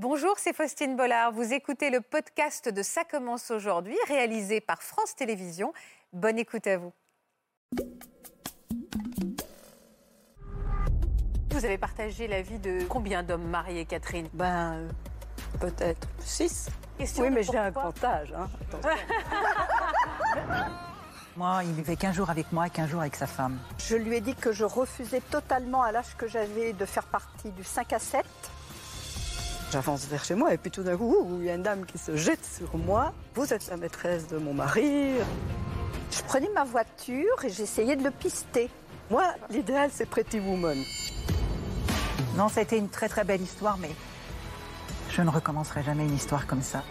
Bonjour, c'est Faustine Bollard. Vous écoutez le podcast de Ça commence aujourd'hui, réalisé par France Télévisions. Bonne écoute à vous. Vous avez partagé la vie de combien d'hommes mariés, Catherine? Ben, euh, peut-être six. Question Oui, de mais j'ai un grand âge. hein. Attention. Moi, il vivait qu'un jour avec moi et qu'un jour avec sa femme. Je lui ai dit que je refusais totalement à l'âge que j'avais de faire partie du 5 à 7. J'avance vers chez moi et puis tout d'un coup, il y a une dame qui se jette sur moi. Vous êtes la maîtresse de mon mari. Je prenais ma voiture et j'essayais de le pister. Moi, l'idéal, c'est Pretty Woman. Non, ça a été une très très belle histoire, mais je ne recommencerai jamais une histoire comme ça.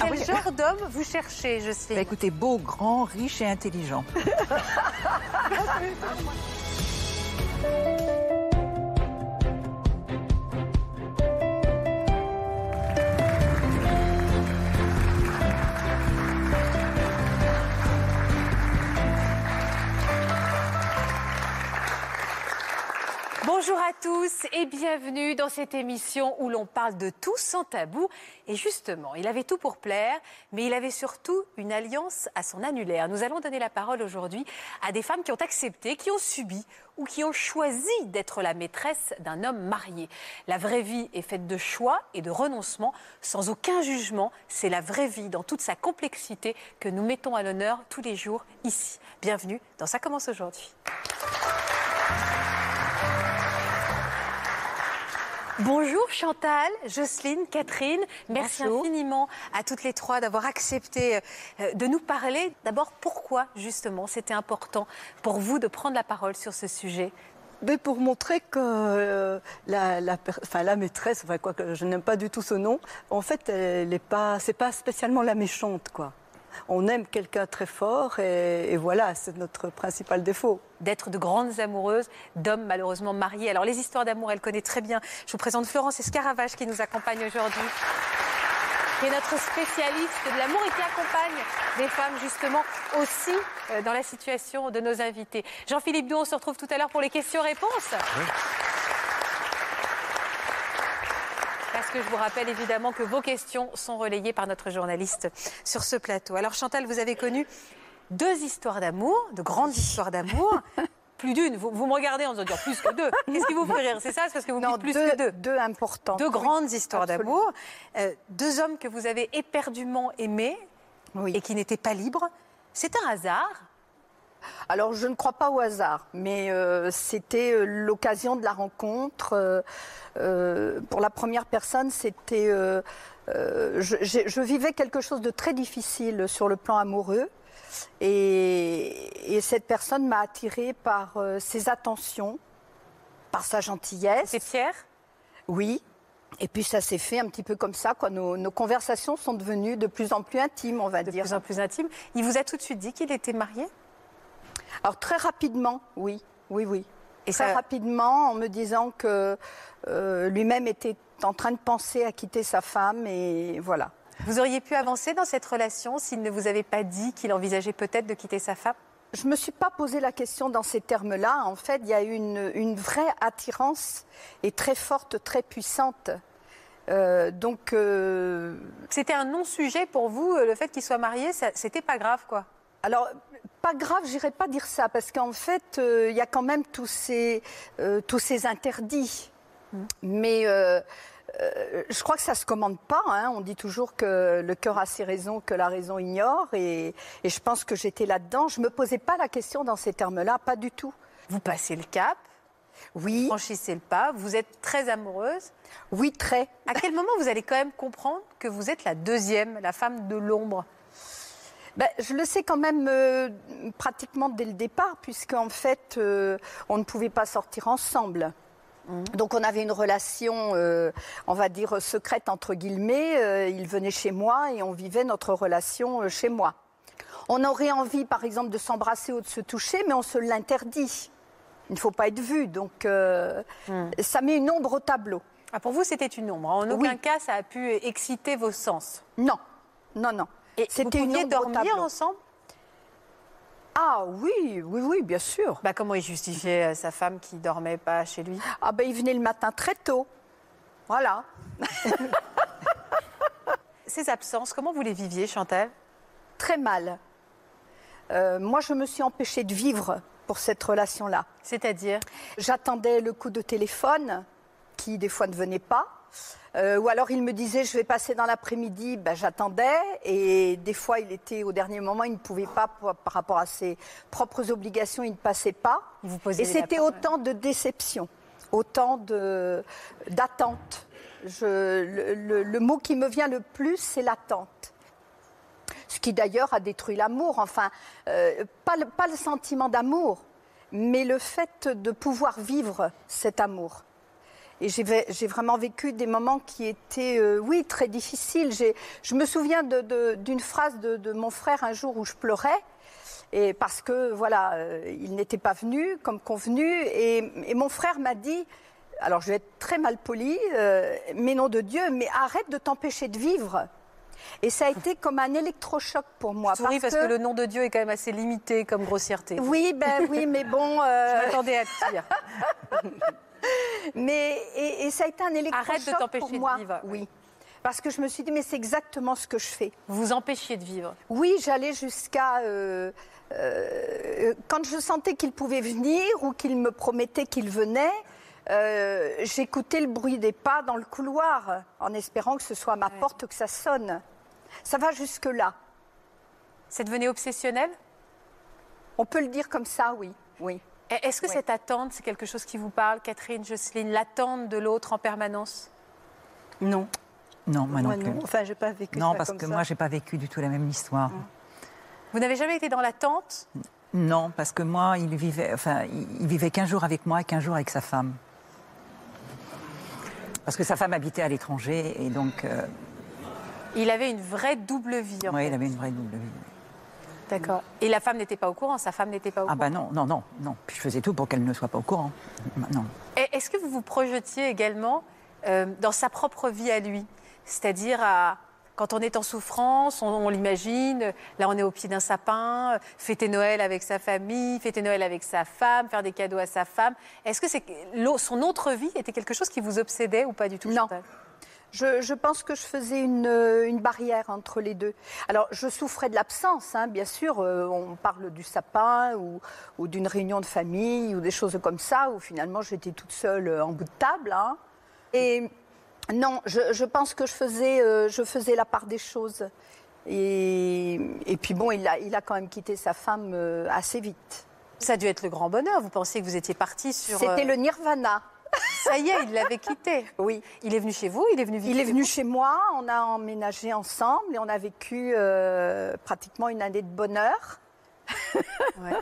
Quel oui. genre d'homme vous cherchez, Jocelyne Bah, écoutez, beau, grand, riche et intelligent. Bonjour à tous et bienvenue dans cette émission où l'on parle de tout sans tabou. Et justement, il avait tout pour plaire, mais il avait surtout une alliance à son annulaire. Nous allons donner la parole aujourd'hui à des femmes qui ont accepté, qui ont subi ou qui ont choisi d'être la maîtresse d'un homme marié. La vraie vie est faite de choix et de renoncements, sans aucun jugement. C'est la vraie vie dans toute sa complexité que nous mettons à l'honneur tous les jours ici. Bienvenue dans Ça commence aujourd'hui. Bonjour Chantal, Jocelyne, Catherine. Merci Bonjour. infiniment à toutes les trois d'avoir accepté euh, de nous parler. D'abord, pourquoi justement c'était important pour vous de prendre la parole sur ce sujet? Mais pour montrer que euh, la, enfin, la maîtresse, enfin, quoi que je n'aime pas du tout ce nom, en fait, elle n'est pas, c'est pas spécialement la méchante, quoi. On aime quelqu'un très fort et, et voilà, c'est notre principal défaut. D'être de grandes amoureuses, d'hommes malheureusement mariés. Alors les histoires d'amour, elle connaît très bien. Je vous présente Florence Escaravage qui nous accompagne aujourd'hui. qui est notre spécialiste de l'amour et qui accompagne des femmes justement aussi euh, dans la situation de nos invités. Jean-Philippe Doux, on se retrouve tout à l'heure pour les questions-réponses. Parce que je vous rappelle évidemment que vos questions sont relayées par notre journaliste sur ce plateau. Alors Chantal, vous avez connu deux histoires d'amour, de grandes histoires d'amour. Plus d'une. Vous, vous me regardez en disant plus que deux. Qu'est-ce qui vous fait rire? C'est ça? C'est parce que vous me dites plus deux, que deux. deux importants. Deux grandes histoires d'amour. Euh, deux hommes que vous avez éperdument aimés Oui. et qui n'étaient pas libres. C'est un hasard. Alors, je ne crois pas au hasard, mais euh, c'était euh, l'occasion de la rencontre. euh, pour la première personne, c'était. euh, je, vivais quelque chose de très difficile sur le plan amoureux. Et, et cette personne m'a attirée par ses attentions, par sa gentillesse. C'est Pierre. Oui. Et puis ça s'est fait un petit peu comme ça. Quoi. Nos, nos conversations sont devenues de plus en plus intimes, on va de dire. plus en plus intime. Il vous a tout de suite dit qu'il était marié? Alors très rapidement, oui, oui, oui. Et très ça- rapidement, en me disant que euh, lui-même était en train de penser à quitter sa femme et voilà. Vous auriez pu avancer dans cette relation s'il ne vous avait pas dit qu'il envisageait peut-être de quitter sa femme? Je ne me suis pas posé la question dans ces termes-là. En fait, il y a eu une, une vraie attirance et très forte, très puissante. Euh, donc, euh, C'était un non-sujet pour vous, le fait qu'il soit marié, c'était pas grave quoi? Alors, pas grave, j'irai pas dire ça, parce qu'en fait, euh, il y a quand même tous ces, euh, tous ces interdits. Mais euh, je crois que ça se commande pas. hein. On dit toujours que le cœur a ses raisons, que la raison ignore. Et, et je pense que j'étais là-dedans. Je me posais pas la question dans ces termes-là, pas du tout. Vous passez le cap, Oui, franchissez le pas, vous êtes très amoureuse. oui, très. À quel moment vous allez quand même comprendre que vous êtes la deuxième, la femme de l'ombre? Ben, je le sais quand même euh, pratiquement dès le départ, puisqu'en fait, euh, on ne pouvait pas sortir ensemble. Donc on avait une relation, euh, on va dire, secrète entre guillemets. Euh, il venait chez moi et on vivait notre relation euh, chez moi. On aurait envie, par exemple, de s'embrasser ou de se toucher, mais on se l'interdit. Il ne faut pas être vu, donc euh, ça met une ombre au tableau. Ah, Pour vous, c'était une ombre. En aucun Oui. cas, ça a pu exciter vos sens. Non, non, non. Et C'était une au dormir ensemble? Ah oui, oui, oui, bien sûr. bah, Comment il justifiait euh, sa femme qui dormait pas chez lui? Ah ben il venait le matin très tôt. Voilà. Ces absences, comment vous les viviez, Chantal Très mal. Euh, moi, je me suis empêchée de vivre pour cette relation-là. C'est-à-dire? J'attendais le coup de téléphone, qui des fois ne venait pas. Euh, ou alors il me disait je vais passer dans l'après-midi, ben, j'attendais et des fois il était au dernier moment, il ne pouvait pas par rapport à ses propres obligations, il ne passait pas. Vous et c'était autant de déception, autant de d'attente. Le, le- le mot qui me vient le plus, c'est l'attente. Ce qui d'ailleurs a détruit l'amour. Enfin, euh, pas, le, pas le sentiment d'amour, mais le fait de pouvoir vivre cet amour. Et j'ai vraiment vécu des moments qui étaient, euh, oui, très difficiles. Je me souviens de- de- d'une phrase de, de mon frère un jour où je pleurais. Et parce que, voilà, euh, il n'était pas venu comme convenu. Et, et mon frère m'a dit, alors je vais être très mal poli, euh, mais nom de Dieu, mais arrête de t'empêcher de vivre. Et ça a été comme un électrochoc pour moi. Je souris parce que... le nom de Dieu est quand même assez limité comme grossièreté. Oui, ben oui, mais bon. euh, Je m'attendais à pire. Mais et, et ça a été un électrochoc Arrête de t'empêcher de vivre. Oui. Parce que je me suis dit, mais c'est exactement ce que je fais. Vous vous empêchiez de vivre. Oui, j'allais jusqu'à... euh, euh, quand je sentais qu'il pouvait venir ou qu'il me promettait qu'il venait, euh, j'écoutais le bruit des pas dans le couloir en espérant que ce soit à ma porte que ça sonne. Ça va jusque-là. C'est devenu obsessionnel? On peut le dire comme ça, oui. Oui. Est-ce que Oui. cette attente, c'est quelque chose qui vous parle, Catherine, Jocelyne, l'attente de l'autre en permanence? Non. Non, moi non Moi, plus. non. Enfin, j'ai pas vécu Non, ça parce comme que ça. moi, j'ai pas vécu du tout la même histoire. Vous n'avez jamais été dans l'attente? Non, parce que moi, il vivait, enfin, il vivait qu'un jour avec moi et qu'un jour avec sa femme. Parce que sa femme habitait à l'étranger et donc, euh, Il avait une vraie double vie. en fait. il avait une vraie double vie. D'accord. Et la femme n'était pas au courant, sa femme n'était pas au Ah courant. bah non, non, non, non. Puis je faisais tout pour qu'elle ne soit pas au courant. Non. Et Est-ce que vous vous projetiez également euh, dans sa propre vie à lui? C'est-à-dire à- quand on est en souffrance, on, on l'imagine, là on est au pied d'un sapin, euh, fêter Noël avec sa famille, fêter Noël avec sa femme, faire des cadeaux à sa femme. Est-ce que c'est son autre vie était quelque chose qui vous obsédait ou pas du tout Non. Je, je pense que je faisais une, euh, une barrière entre les deux. Alors, je souffrais de l'absence, hein, bien sûr. euh, on parle du sapin ou, ou d'une réunion de famille ou des choses comme ça, où finalement j'étais toute seule euh, en bout de table. hein. Et non, je, je pense que je faisais, euh, je faisais la part des choses. Et, et puis bon, il a, il a quand même quitté sa femme euh, assez vite. Ça a dû être le grand bonheur. Vous pensiez que vous étiez parti sur. C'était le nirvana. Ça y est, il l'avait quitté. Oui. Il est venu chez vous, il est venu vivre Il est venu chez moi, on a emménagé ensemble et on a vécu euh, pratiquement une année de bonheur. Ouais.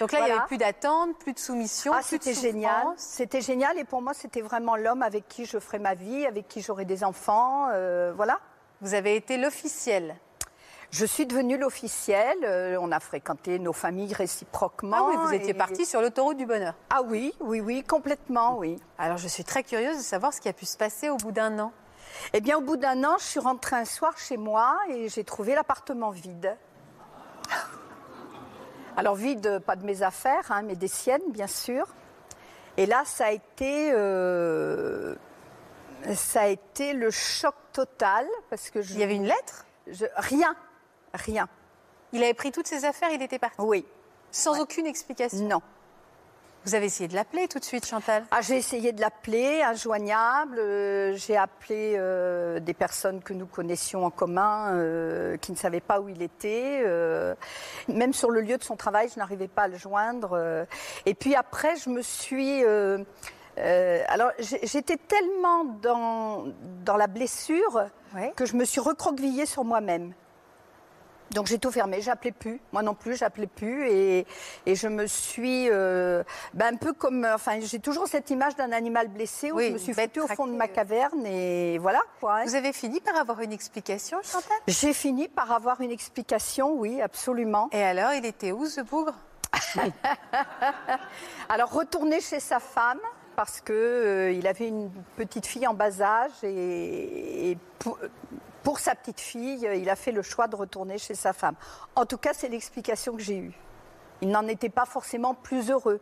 Donc là, il n'y avait plus d'attente, plus de soumission. Ah, c'était génial. C'était génial et pour moi, c'était vraiment l'homme avec qui je ferais ma vie, avec qui j'aurais des enfants. euh, voilà. Vous avez été l'officiel. Je suis devenue l'officiel. euh, on a fréquenté nos familles réciproquement. Ah oui, vous étiez et- parti sur l'autoroute du bonheur. Ah oui, oui, oui, complètement, oui. Alors je suis très curieuse de savoir ce qui a pu se passer au bout d'un an. Eh bien, au bout d'un an, je suis rentrée un soir chez moi et j'ai trouvé l'appartement vide. Alors vide, pas de mes affaires, hein, mais des siennes, bien sûr. Et là, ça a été, euh, ça a été le choc total parce que je, Il y avait une lettre? Je- rien, rien. Il avait pris toutes ses affaires, il était parti. Oui, Sans aucune explication. non. Vous avez essayé de l'appeler tout de suite, Chantal? Ah, j'ai essayé de l'appeler, injoignable. euh, j'ai appelé euh, des personnes que nous connaissions en commun, euh, qui ne savaient pas où il était. même sur le lieu de son travail, je n'arrivais pas à le joindre. et puis après, je me suis. alors, j'étais tellement dans, dans la blessure Ouais. que je me suis recroquevillée sur moi-même. Donc j'ai tout fermé, j'appelais plus, moi non plus, j'appelais plus, et, et je me suis, euh, ben, un peu comme, enfin j'ai toujours cette image d'un animal blessé où Oui, je me suis foutue au fond de ma traquée. caverne et voilà quoi. hein. Vous avez fini par avoir une explication, Chantal? J'ai fini par avoir une explication, oui, absolument. Et alors, il était où ce bougre? Alors retourner chez sa femme parce que euh, il avait une petite fille en bas âge et, et pour, pour sa petite fille, il a fait le choix de retourner chez sa femme. En tout cas, c'est l'explication que j'ai eue. Il n'en était pas forcément plus heureux.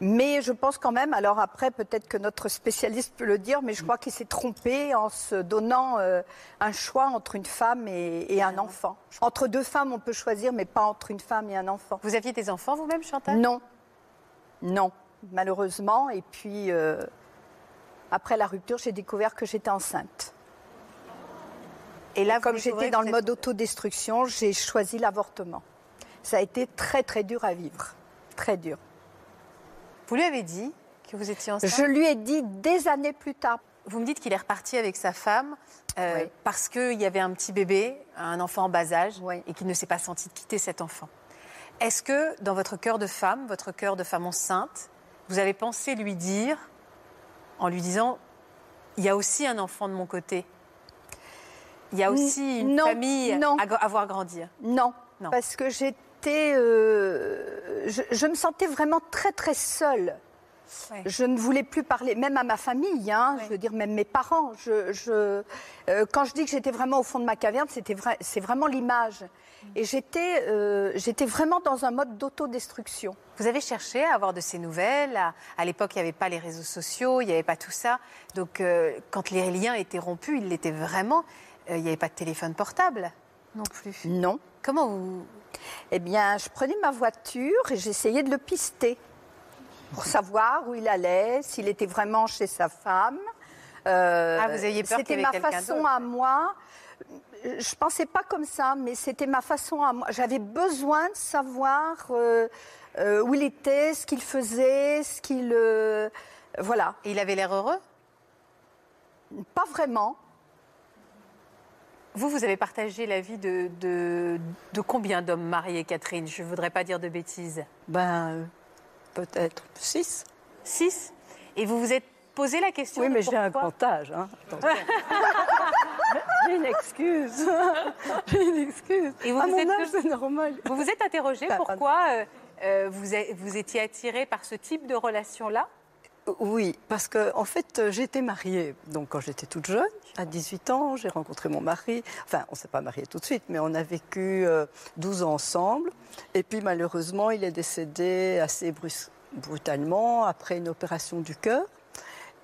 Mais je pense quand même, alors après, peut-être que notre spécialiste peut le dire, mais je crois qu'il s'est trompé en se donnant euh, un choix entre une femme et, et un enfant. Entre deux femmes, on peut choisir, mais pas entre une femme et un enfant. Vous aviez des enfants vous-même, Chantal? Non. Non, malheureusement. Et puis, euh, après la rupture, j'ai découvert que j'étais enceinte. Et là, Comme j'étais dans le mode autodestruction, j'ai choisi l'avortement. Ça a été très, très dur à vivre. Très dur. Vous lui avez dit que vous étiez enceinte Je lui ai dit des années plus tard. Vous me dites qu'il est reparti avec sa femme euh, Oui. parce qu'il y avait un petit bébé, un enfant en bas âge, Oui. et qu'il ne s'est pas senti de quitter cet enfant. Est-ce que dans votre cœur de femme, votre cœur de femme enceinte, vous avez pensé lui dire, en lui disant, il y a aussi un enfant de mon côté Il y a aussi une non, famille non. à, voir grandir Non, Non. parce que j'étais, euh, je, je me sentais vraiment très très seule. Ouais. Je ne voulais plus parler, même à ma famille, hein, Ouais. je veux dire même mes parents. Je, je- euh, quand je dis que j'étais vraiment au fond de ma caverne, c'était vrai, c'est vraiment l'image. Et j'étais, euh, j'étais vraiment dans un mode d'autodestruction. Vous avez cherché à avoir de ces nouvelles. À, à l'époque, il n'y avait pas les réseaux sociaux, il n'y avait pas tout ça. Donc, euh, quand les liens étaient rompus, ils l'étaient vraiment. Euh, il n'y avait pas de téléphone portable non plus. Non. Comment vous. Eh bien, je prenais ma voiture et j'essayais de le pister pour savoir où il allait, s'il était vraiment chez sa femme. Euh, Ah, vous aviez peur C'était ma façon à moi. Je pensais pas comme ça, mais c'était ma façon à moi. J'avais besoin de savoir euh, euh, où il était, ce qu'il faisait, ce qu'il. voilà. Et il avait l'air heureux? Pas vraiment. Vous, vous avez partagé la vie de, de, de combien d'hommes mariés, Catherine? Je ne voudrais pas dire de bêtises. Ben, peut-être six. Six? Et vous vous êtes posé la question Oui, mais j'ai un âge. Hein. J'ai une excuse. j'ai une excuse. Et vous à vous mon êtes âge, c'est normal. Vous vous êtes interrogé pourquoi euh, euh, vous, a- vous étiez attiré par ce type de relation-là? Oui, parce que en fait, euh, j'étais mariée. Donc, quand j'étais toute jeune, à 18 ans, j'ai rencontré mon mari. Enfin, on s'est pas marié tout de suite, mais on a vécu euh, 12 ans ensemble. Et puis, malheureusement, il est décédé assez brutalement après une opération du cœur.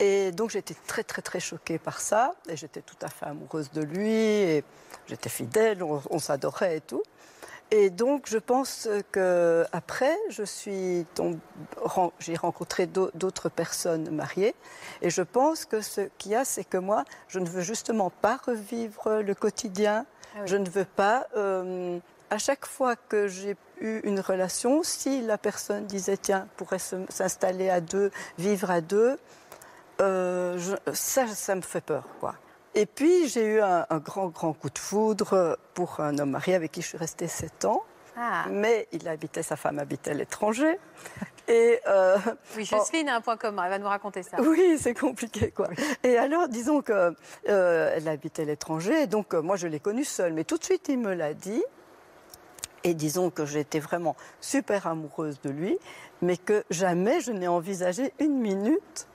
Et donc, j'étais très, très, très choquée par ça. Et j'étais tout à fait amoureuse de lui. Et j'étais fidèle, on, on s'adorait et tout. Et donc, je pense que après, je suis j'ai rencontré d'au- d'autres personnes mariées, et je pense que ce qu'il y a, c'est que moi, je ne veux justement pas revivre le quotidien. Ah oui. Je ne veux pas. euh, à chaque fois que j'ai eu une relation, si la personne disait tiens, pourrait s'installer à deux, vivre à deux, euh, je- ça, ça me fait peur, quoi. Et puis j'ai eu un, un grand, grand coup de foudre pour un homme marié avec qui je suis restée sept ans. Ah, Mais il habitait, sa femme habitait à l'étranger. Et euh, oui, Jocelyne a un point commun, elle va nous raconter ça. oui, c'est compliqué, quoi. Et alors, disons que euh, elle habitait à l'étranger, donc euh, moi je l'ai connue seule. Mais tout de suite, il me l'a dit. Et disons que j'étais vraiment super amoureuse de lui, mais que jamais je n'ai envisagé une minute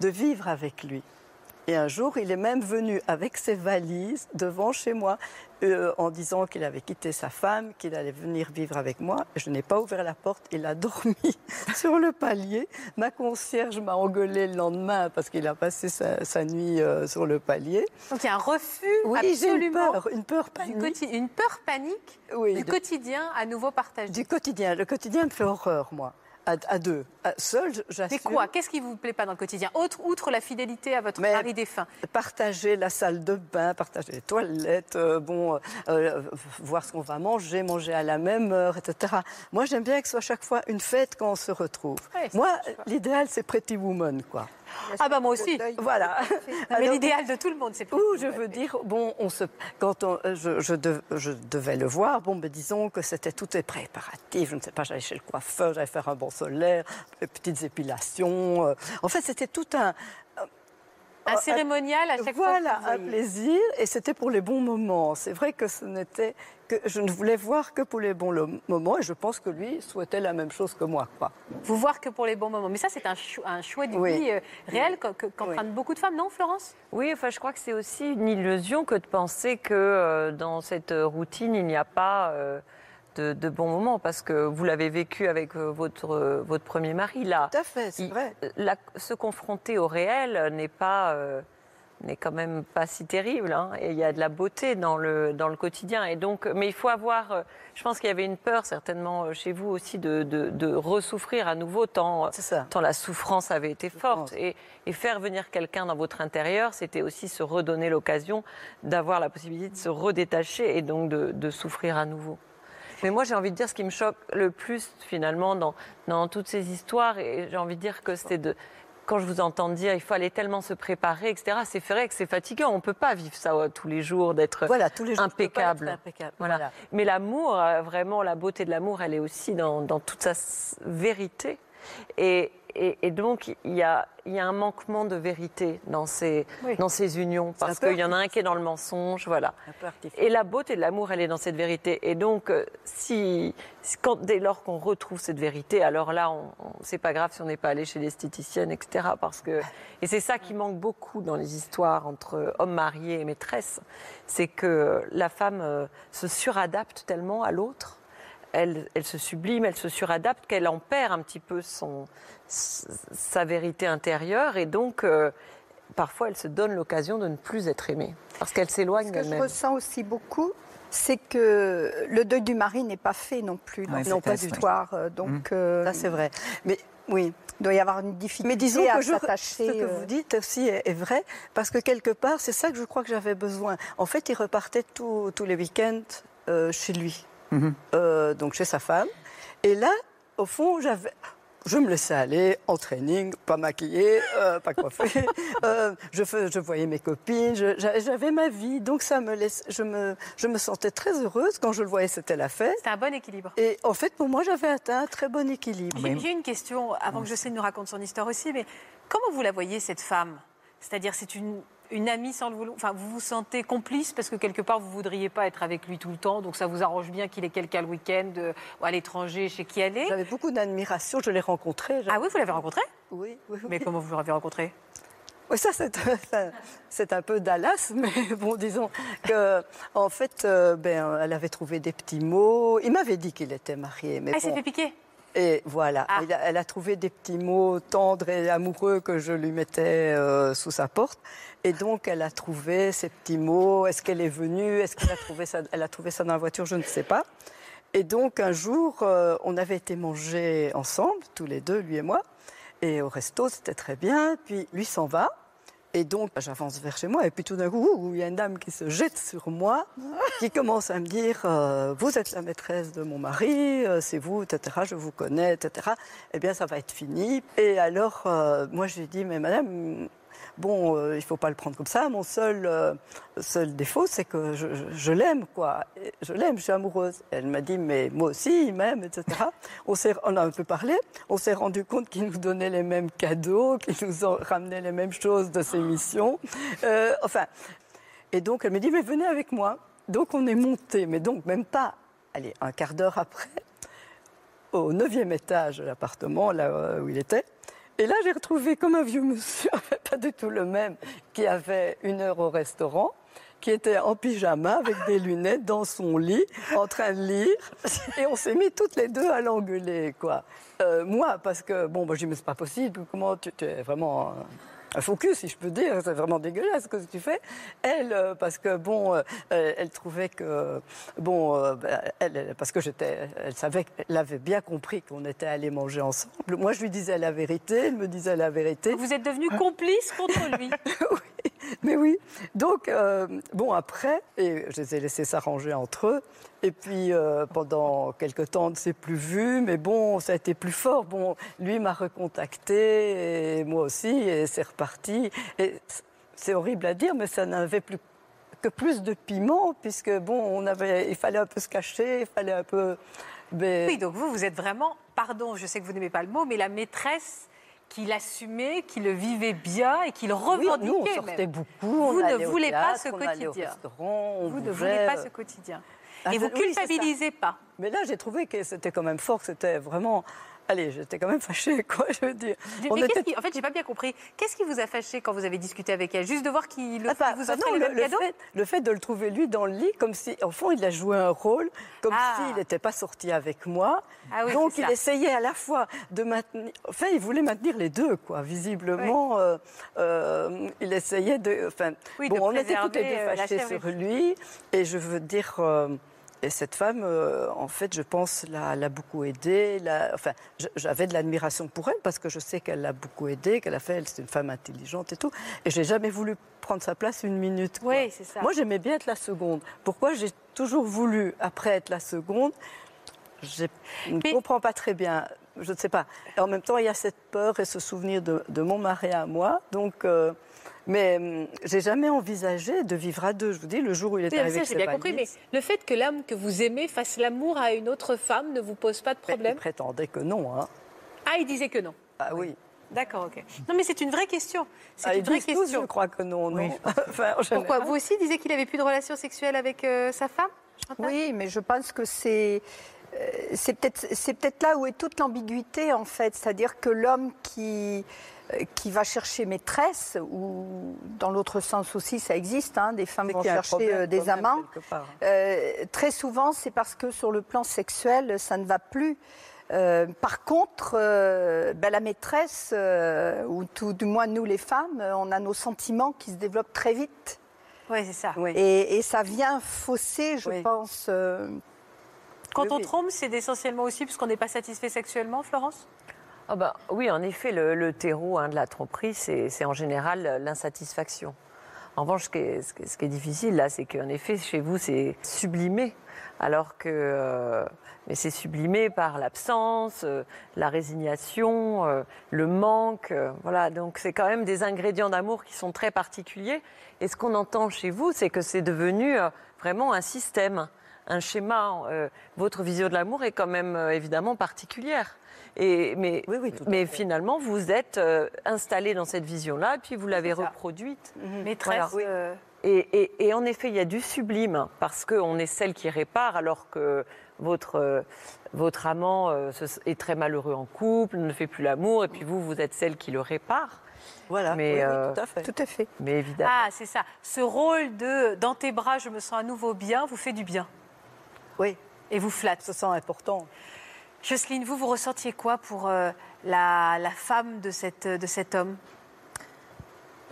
de vivre avec lui. Et un jour, il est même venu avec ses valises devant chez moi euh, en disant qu'il avait quitté sa femme, qu'il allait venir vivre avec moi. Je n'ai pas ouvert la porte, il a dormi sur le palier. Ma concierge m'a engueulé le lendemain parce qu'il a passé sa, sa nuit euh, sur le palier. Donc il y a un refus Oui, j'ai une absolument peur, une peur panique. une peur panique Oui, du de- quotidien à nouveau partagé. du quotidien. Le quotidien me fait horreur, moi. À, à deux. Seul, j'assume. Mais quoi? Qu'est-ce qui vous plaît pas dans le quotidien? Autre, Outre la fidélité à votre Mais- mari défunt. Partager la salle de bain, partager les toilettes, euh, bon, euh, euh, voir ce qu'on va manger, manger à la même heure, etc. Moi, j'aime bien que ce soit chaque fois une fête quand on se retrouve. Ouais, Moi, l'idéal, c'est Pretty Woman, quoi. Ah bah moi aussi. Voilà. Mais Alors, l'idéal de tout le monde, c'est Ou je veux dire, bon, on se, quand on- euh, je, je dev- je devais le voir, bon, ben, disons que c'était tout est préparatif. Je ne sais pas, j'allais chez le coiffeur, j'allais faire un bon solaire, des petites épilations. euh. En fait, c'était tout un, un cérémonial à chaque voilà, fois. que un plaisir, et c'était pour les bons moments. C'est vrai que ce n'était que je ne voulais voir que pour les bons moments, et je pense que lui souhaitait la même chose que moi, quoi. Vous voir que pour les bons moments. Mais ça, c'est un, chou- un choix de Oui. vie euh, réel qu'empruntent beaucoup de femmes, non, Florence? Oui, enfin, je crois que c'est aussi une illusion que de penser que euh, dans cette routine, il n'y a pas euh, de, de bons moments parce que vous l'avez vécu avec euh, votre, euh, votre premier mari. Là, Tout à fait, c'est vrai. la- se confronter au réel n'est pas. euh, n'est quand même pas si terrible. hein. Et il y a de la beauté dans le, dans le quotidien. Et donc, mais il faut avoir. euh, Je pense qu'il y avait une peur, certainement, euh, chez vous aussi, de, de, de ressouffrir à nouveau, tant, tant la souffrance avait été forte. Et, et faire venir quelqu'un dans votre intérieur, c'était aussi se redonner l'occasion d'avoir la possibilité de se redétacher et donc de, de souffrir à nouveau. Mais moi, j'ai envie de dire ce qui me choque le plus, finalement, dans, dans toutes ces histoires, et j'ai envie de dire que c'est de. Quand je vous entends dire il fallait tellement se préparer, etc., c'est vrai que c'est fatigant. On ne peut pas vivre ça euh, tous les jours, d'être Voilà, tous les jours. impeccable. impeccable. Voilà. Voilà. Mais l'amour, euh, vraiment, la beauté de l'amour, elle est aussi dans, dans toute sa vérité. Et, et- et donc, il y a, il y a un manquement de vérité dans ces, Oui. dans ces unions, parce qu'il y en a un qui est dans le mensonge, voilà. Et la beauté de l'amour, elle est dans cette vérité. Et donc, euh, si, quand, dès lors qu'on retrouve cette vérité, alors là, on, on- c'est pas grave si on n'est pas allé chez l'esthéticienne, etc. Parce que, et c'est ça qui manque beaucoup dans les histoires entre hommes mariés et maîtresses, c'est que la femme euh, se suradapte tellement à l'autre. Elle, elle se sublime, elle se suradapte, qu'elle en perd un petit peu son, sa vérité intérieure. Et donc, euh, parfois, elle se donne l'occasion de ne plus être aimée. Parce qu'elle s'éloigne Ce que je d'elle-même. ressens aussi beaucoup, c'est que le deuil du mari n'est pas fait non plus dans c'est classe, oui. histoire. euh, Donc, euh, Ça, c'est vrai. Mais oui. il doit y avoir une difficulté Mais disons à que je- ce que euh, vous dites aussi est, est vrai, parce que quelque part, c'est ça que je crois que j'avais besoin. En fait, il repartait tous tous les week-ends euh, chez lui, Euh, donc chez sa femme. Et là, au fond, j'avais. Je me laissais aller en training, pas maquillée, euh, pas coiffée. Euh, je, fais- je voyais mes copines, je- j'a- j'avais ma vie, donc ça me laisse, je me, je me sentais très heureuse quand je le voyais, c'était la fête. C'est un bon équilibre. Et en fait, pour moi, j'avais atteint un très bon équilibre. J'ai une question, avant que Jocelyne nous raconte son histoire aussi, mais comment vous la voyez, cette femme? C'est-à-dire, c'est une, une amie sans le vouloir Enfin, vous vous sentez complice parce que quelque part, vous ne voudriez pas être avec lui tout le temps, donc ça vous arrange bien qu'il ait quelqu'un le week-end euh, ou à l'étranger chez qui aller J'avais beaucoup d'admiration, je l'ai rencontré. Ah oui, vous l'avez rencontré? Oui, oui, oui. Mais comment vous l'avez rencontré? Oui, ça, c'est un peu Dallas, mais bon, disons que, en fait, euh, ben, elle avait trouvé des petits mots. Il m'avait dit qu'il était marié, mais Ah, il s'est bon. fait piquer? Et voilà, Ah. Il a- elle a trouvé des petits mots tendres et amoureux que je lui mettais euh, sous sa porte. Et donc, elle a trouvé ces petits mots. Est-ce qu'elle est venue? Est-ce qu'elle a trouvé ça? Elle a trouvé ça dans la voiture? Je ne sais pas. Et donc, un jour, euh, on avait été manger ensemble, tous les deux, lui et moi. Et au resto, c'était très bien. Puis, lui s'en va. Et donc, j'avance vers chez moi, et puis tout d'un coup, il y a une dame qui se jette sur moi, qui commence à me dire euh, Vous êtes la maîtresse de mon mari, euh, c'est vous, etc., je vous connais, etc. Eh bien, ça va être fini. Et alors, euh, moi, j'ai dit Mais madame, bon, euh, il ne faut pas le prendre comme ça. Mon seul, euh, seul défaut, c'est que je, l'aime, quoi. Je l'aime, je suis amoureuse. Elle m'a dit Mais moi aussi, il m'aime, etc. On, a un peu parlé. On s'est rendu compte qu'il nous donnait les mêmes cadeaux, qu'il nous en ramenait les mêmes choses de ses missions. Euh, enfin, et donc elle me dit, mais venez avec moi. Donc on est monté, mais donc même pas, allez, un quart d'heure après, au neuvième étage de l'appartement, là où il était. Et là, j'ai retrouvé comme un vieux monsieur, pas du tout le même, qui avait une heure au restaurant, qui était en pyjama avec des lunettes dans son lit, en train de lire. Et on s'est mis toutes les deux à l'engueuler, quoi. Euh, moi, parce que, bon, moi, je dis, mais c'est pas possible, comment tu es vraiment un, un focus, si je peux dire, c'est vraiment dégueulasse ce que tu fais. Elle, euh, parce que, bon, euh, elle, elle trouvait que, bon, euh, elle, elle- parce que j'étais, elle savait, elle avait bien compris qu'on était allés manger ensemble. Moi, je lui disais la vérité, elle me disait la vérité. Vous êtes devenu complice contre lui. oui, mais oui. Donc, euh, bon, après, et je les ai laissés s'arranger entre eux. Et puis, euh, pendant quelque temps, on ne s'est plus vu, mais bon, ça a été plus fort. Bon, lui m'a recontacté, et moi aussi, et c'est reparti. Et c'est horrible à dire, mais ça n'avait plus que plus de piment, puisque, bon, on avait, il fallait un peu se cacher, il fallait un peu... Oui, donc vous, vous êtes vraiment, pardon, je sais que vous n'aimez pas le mot, mais la maîtresse qui l'assumait, qui le vivait bien et qui le Oui, revendiquait. nous, on sortait même. beaucoup. Vous on ne voulez pas théâtre, ce quotidien. on Vous ne voulez pas euh, ce quotidien. Ah, Et vous oui, culpabilisez pas. Mais là, j'ai trouvé que c'était quand même fort, que c'était vraiment allez, j'étais quand même fâchée, quoi, je veux dire. Mais On qu'est-ce était- qui- en fait, j'ai pas bien compris. Qu'est-ce qui vous a fâché quand vous avez discuté avec elle? Juste de voir qu'il le Enfin, vous ah offrait non, le, le cadeaux fait, le fait de le trouver lui dans le lit, comme si, au fond, il a joué un rôle, comme Ah. s'il n'était pas sorti avec moi. Ah oui, Donc il ça. essayait à la fois de maintenir, enfin, il voulait maintenir les deux, quoi. Visiblement, euh, euh, il essayait de, enfin, Oui, bon, on était toutes les deux euh, et sur lui, et je veux dire. euh, et cette femme, euh, en fait, je pense, l'a, beaucoup aidée. enfin, j'avais de l'admiration pour elle parce que je sais qu'elle l'a beaucoup aidée, qu'elle a fait, elle, c'est une femme intelligente et tout. Et j'ai jamais voulu prendre sa place une minute. quoi. Oui, c'est ça. Moi, j'aimais bien être la seconde. Pourquoi j'ai toujours voulu, après être la seconde, je ne Mais- comprends pas très bien. Je ne sais pas. Et en même temps, il y a cette peur et ce souvenir de, de mon mari à moi. Donc, euh, mais hum, j'ai jamais envisagé de vivre à deux. Je vous dis, le jour où il est Oui, arrivé j'ai bien compris, mais le fait que l'homme que vous aimez fasse l'amour à une autre femme ne vous pose pas de il problème prétendait que non. Hein. Ah, il disait que non. Ah oui. D'accord, ok. Non, mais c'est une vraie question. C'est Ah, une vraie disent tous, question. je crois que non, non. Oui, Enfin, en général. Pourquoi Vous aussi disiez qu'il avait plus de relation sexuelle avec euh, sa femme Chantal? Oui, mais je pense que c'est c'est peut-être c'est peut-être là où est toute l'ambiguïté en fait, c'est-à-dire que l'homme qui euh, qui va chercher maîtresse ou dans l'autre sens aussi ça existe, hein, des femmes vont chercher problème euh, des amants. Euh, très souvent, c'est parce que sur le plan sexuel, ça ne va plus. Euh, par contre, euh, ben, la maîtresse, euh, ou tout du moins nous les femmes, euh, on a nos sentiments qui se développent très vite. Oui, c'est ça. Oui. Et, et ça vient fausser, je Oui. pense. Quand Oui, on oui. trompe, c'est essentiellement aussi parce qu'on n'est pas satisfait sexuellement, Florence? Ah bah, oui, en effet, le, le terreau hein, de la tromperie, c'est en général l'insatisfaction. En revanche, ce qui est, ce qui est- ce qui est difficile, là, c'est qu'en effet, chez vous, c'est sublimé. Alors que. euh, mais c'est sublimé par l'absence, euh, la résignation, euh, le manque. voilà, donc c'est quand même des ingrédients d'amour qui sont très particuliers. Et ce qu'on entend chez vous, c'est que c'est devenu vraiment un système, un schéma. euh, votre vision de l'amour est quand même euh, évidemment particulière. Et, mais Oui, oui, finalement, vous êtes euh, installé dans cette vision-là, et puis vous l'avez reproduite. Maîtresse. Voilà. euh, Et, et- et en effet, il y a du sublime, parce qu'on est celle qui répare, alors que votre, votre amant euh, est très malheureux en couple, ne fait plus l'amour, et puis vous, vous êtes celle qui le répare. Voilà, Mais, oui, oui, tout à fait. tout à fait. Mais évidemment. Ah, c'est ça. Ce rôle de dans tes bras, je me sens à nouveau bien, vous fait du bien Oui, et vous flatte. ce sent important. Jocelyne, vous, vous ressentiez quoi pour euh, la, la femme de, cette, de cet homme?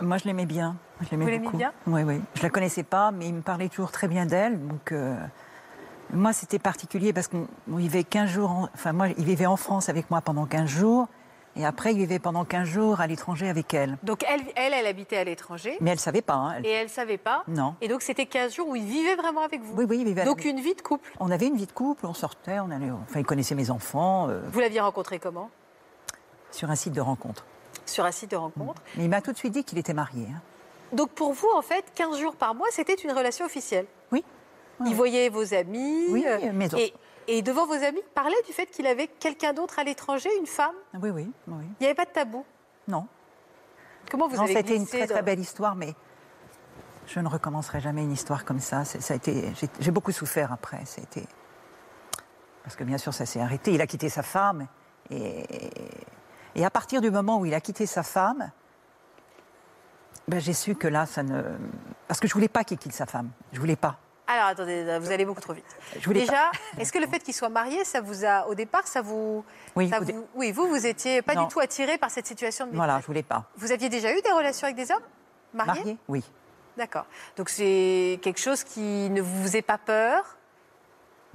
Moi, je l'aimais bien. Je l'aimais Vous l'aimez bien? Oui, oui. Je la connaissais pas, mais il me parlait toujours très bien d'elle. Donc, euh, moi, c'était particulier parce qu'on on vivait 15 jours. en- Enfin, moi, il vivait en France avec moi pendant 15 jours. Et après, il vivait pendant 15 jours à l'étranger avec elle. Donc elle, elle, elle habitait à l'étranger Mais elle savait pas. hein, elle- et elle savait pas. Non. Et donc c'était 15 jours où il vivait vraiment avec vous. Oui, oui, il vivait Donc avec- une vie de couple. On avait une vie de couple, on sortait, on allait. Enfin, il connaissait mes enfants euh, Vous l'aviez rencontré comment? Sur un site de rencontre. Sur un site de rencontre. Mais il m'a tout de suite dit qu'il était marié. hein. Donc pour vous, en fait, 15 jours par mois, c'était une relation officielle? Oui. Il voyait vos amis. Oui, euh, mes et, et devant vos amis, parlait du fait qu'il avait quelqu'un d'autre à l'étranger, une femme? Oui, oui, oui. Il n'y avait pas de tabou? Non. Comment vous non, avez c'était une très très dans- belle histoire, mais je ne recommencerai jamais une histoire comme ça. Ça a été, j'ai, j'ai beaucoup souffert après. Ça a été- parce que bien sûr, ça s'est arrêté. Il a quitté sa femme, et, et à partir du moment où il a quitté sa femme, ben, j'ai su que là, ça ne, parce que je voulais pas qu'il quitte sa femme. Je voulais pas. Alors attendez, vous allez beaucoup trop vite. Je voulais Déjà, est-ce que le fait qu'il soit marié, ça vous a, au départ, ça vous, Oui, ça au dé- vous- oui, vous, vous étiez pas Non. du tout attiré par cette situation de Voilà, je voulais pas. Vous aviez déjà eu des relations avec des hommes mariés Marié Oui. D'accord. Donc c'est quelque chose qui ne vous faisait pas peur,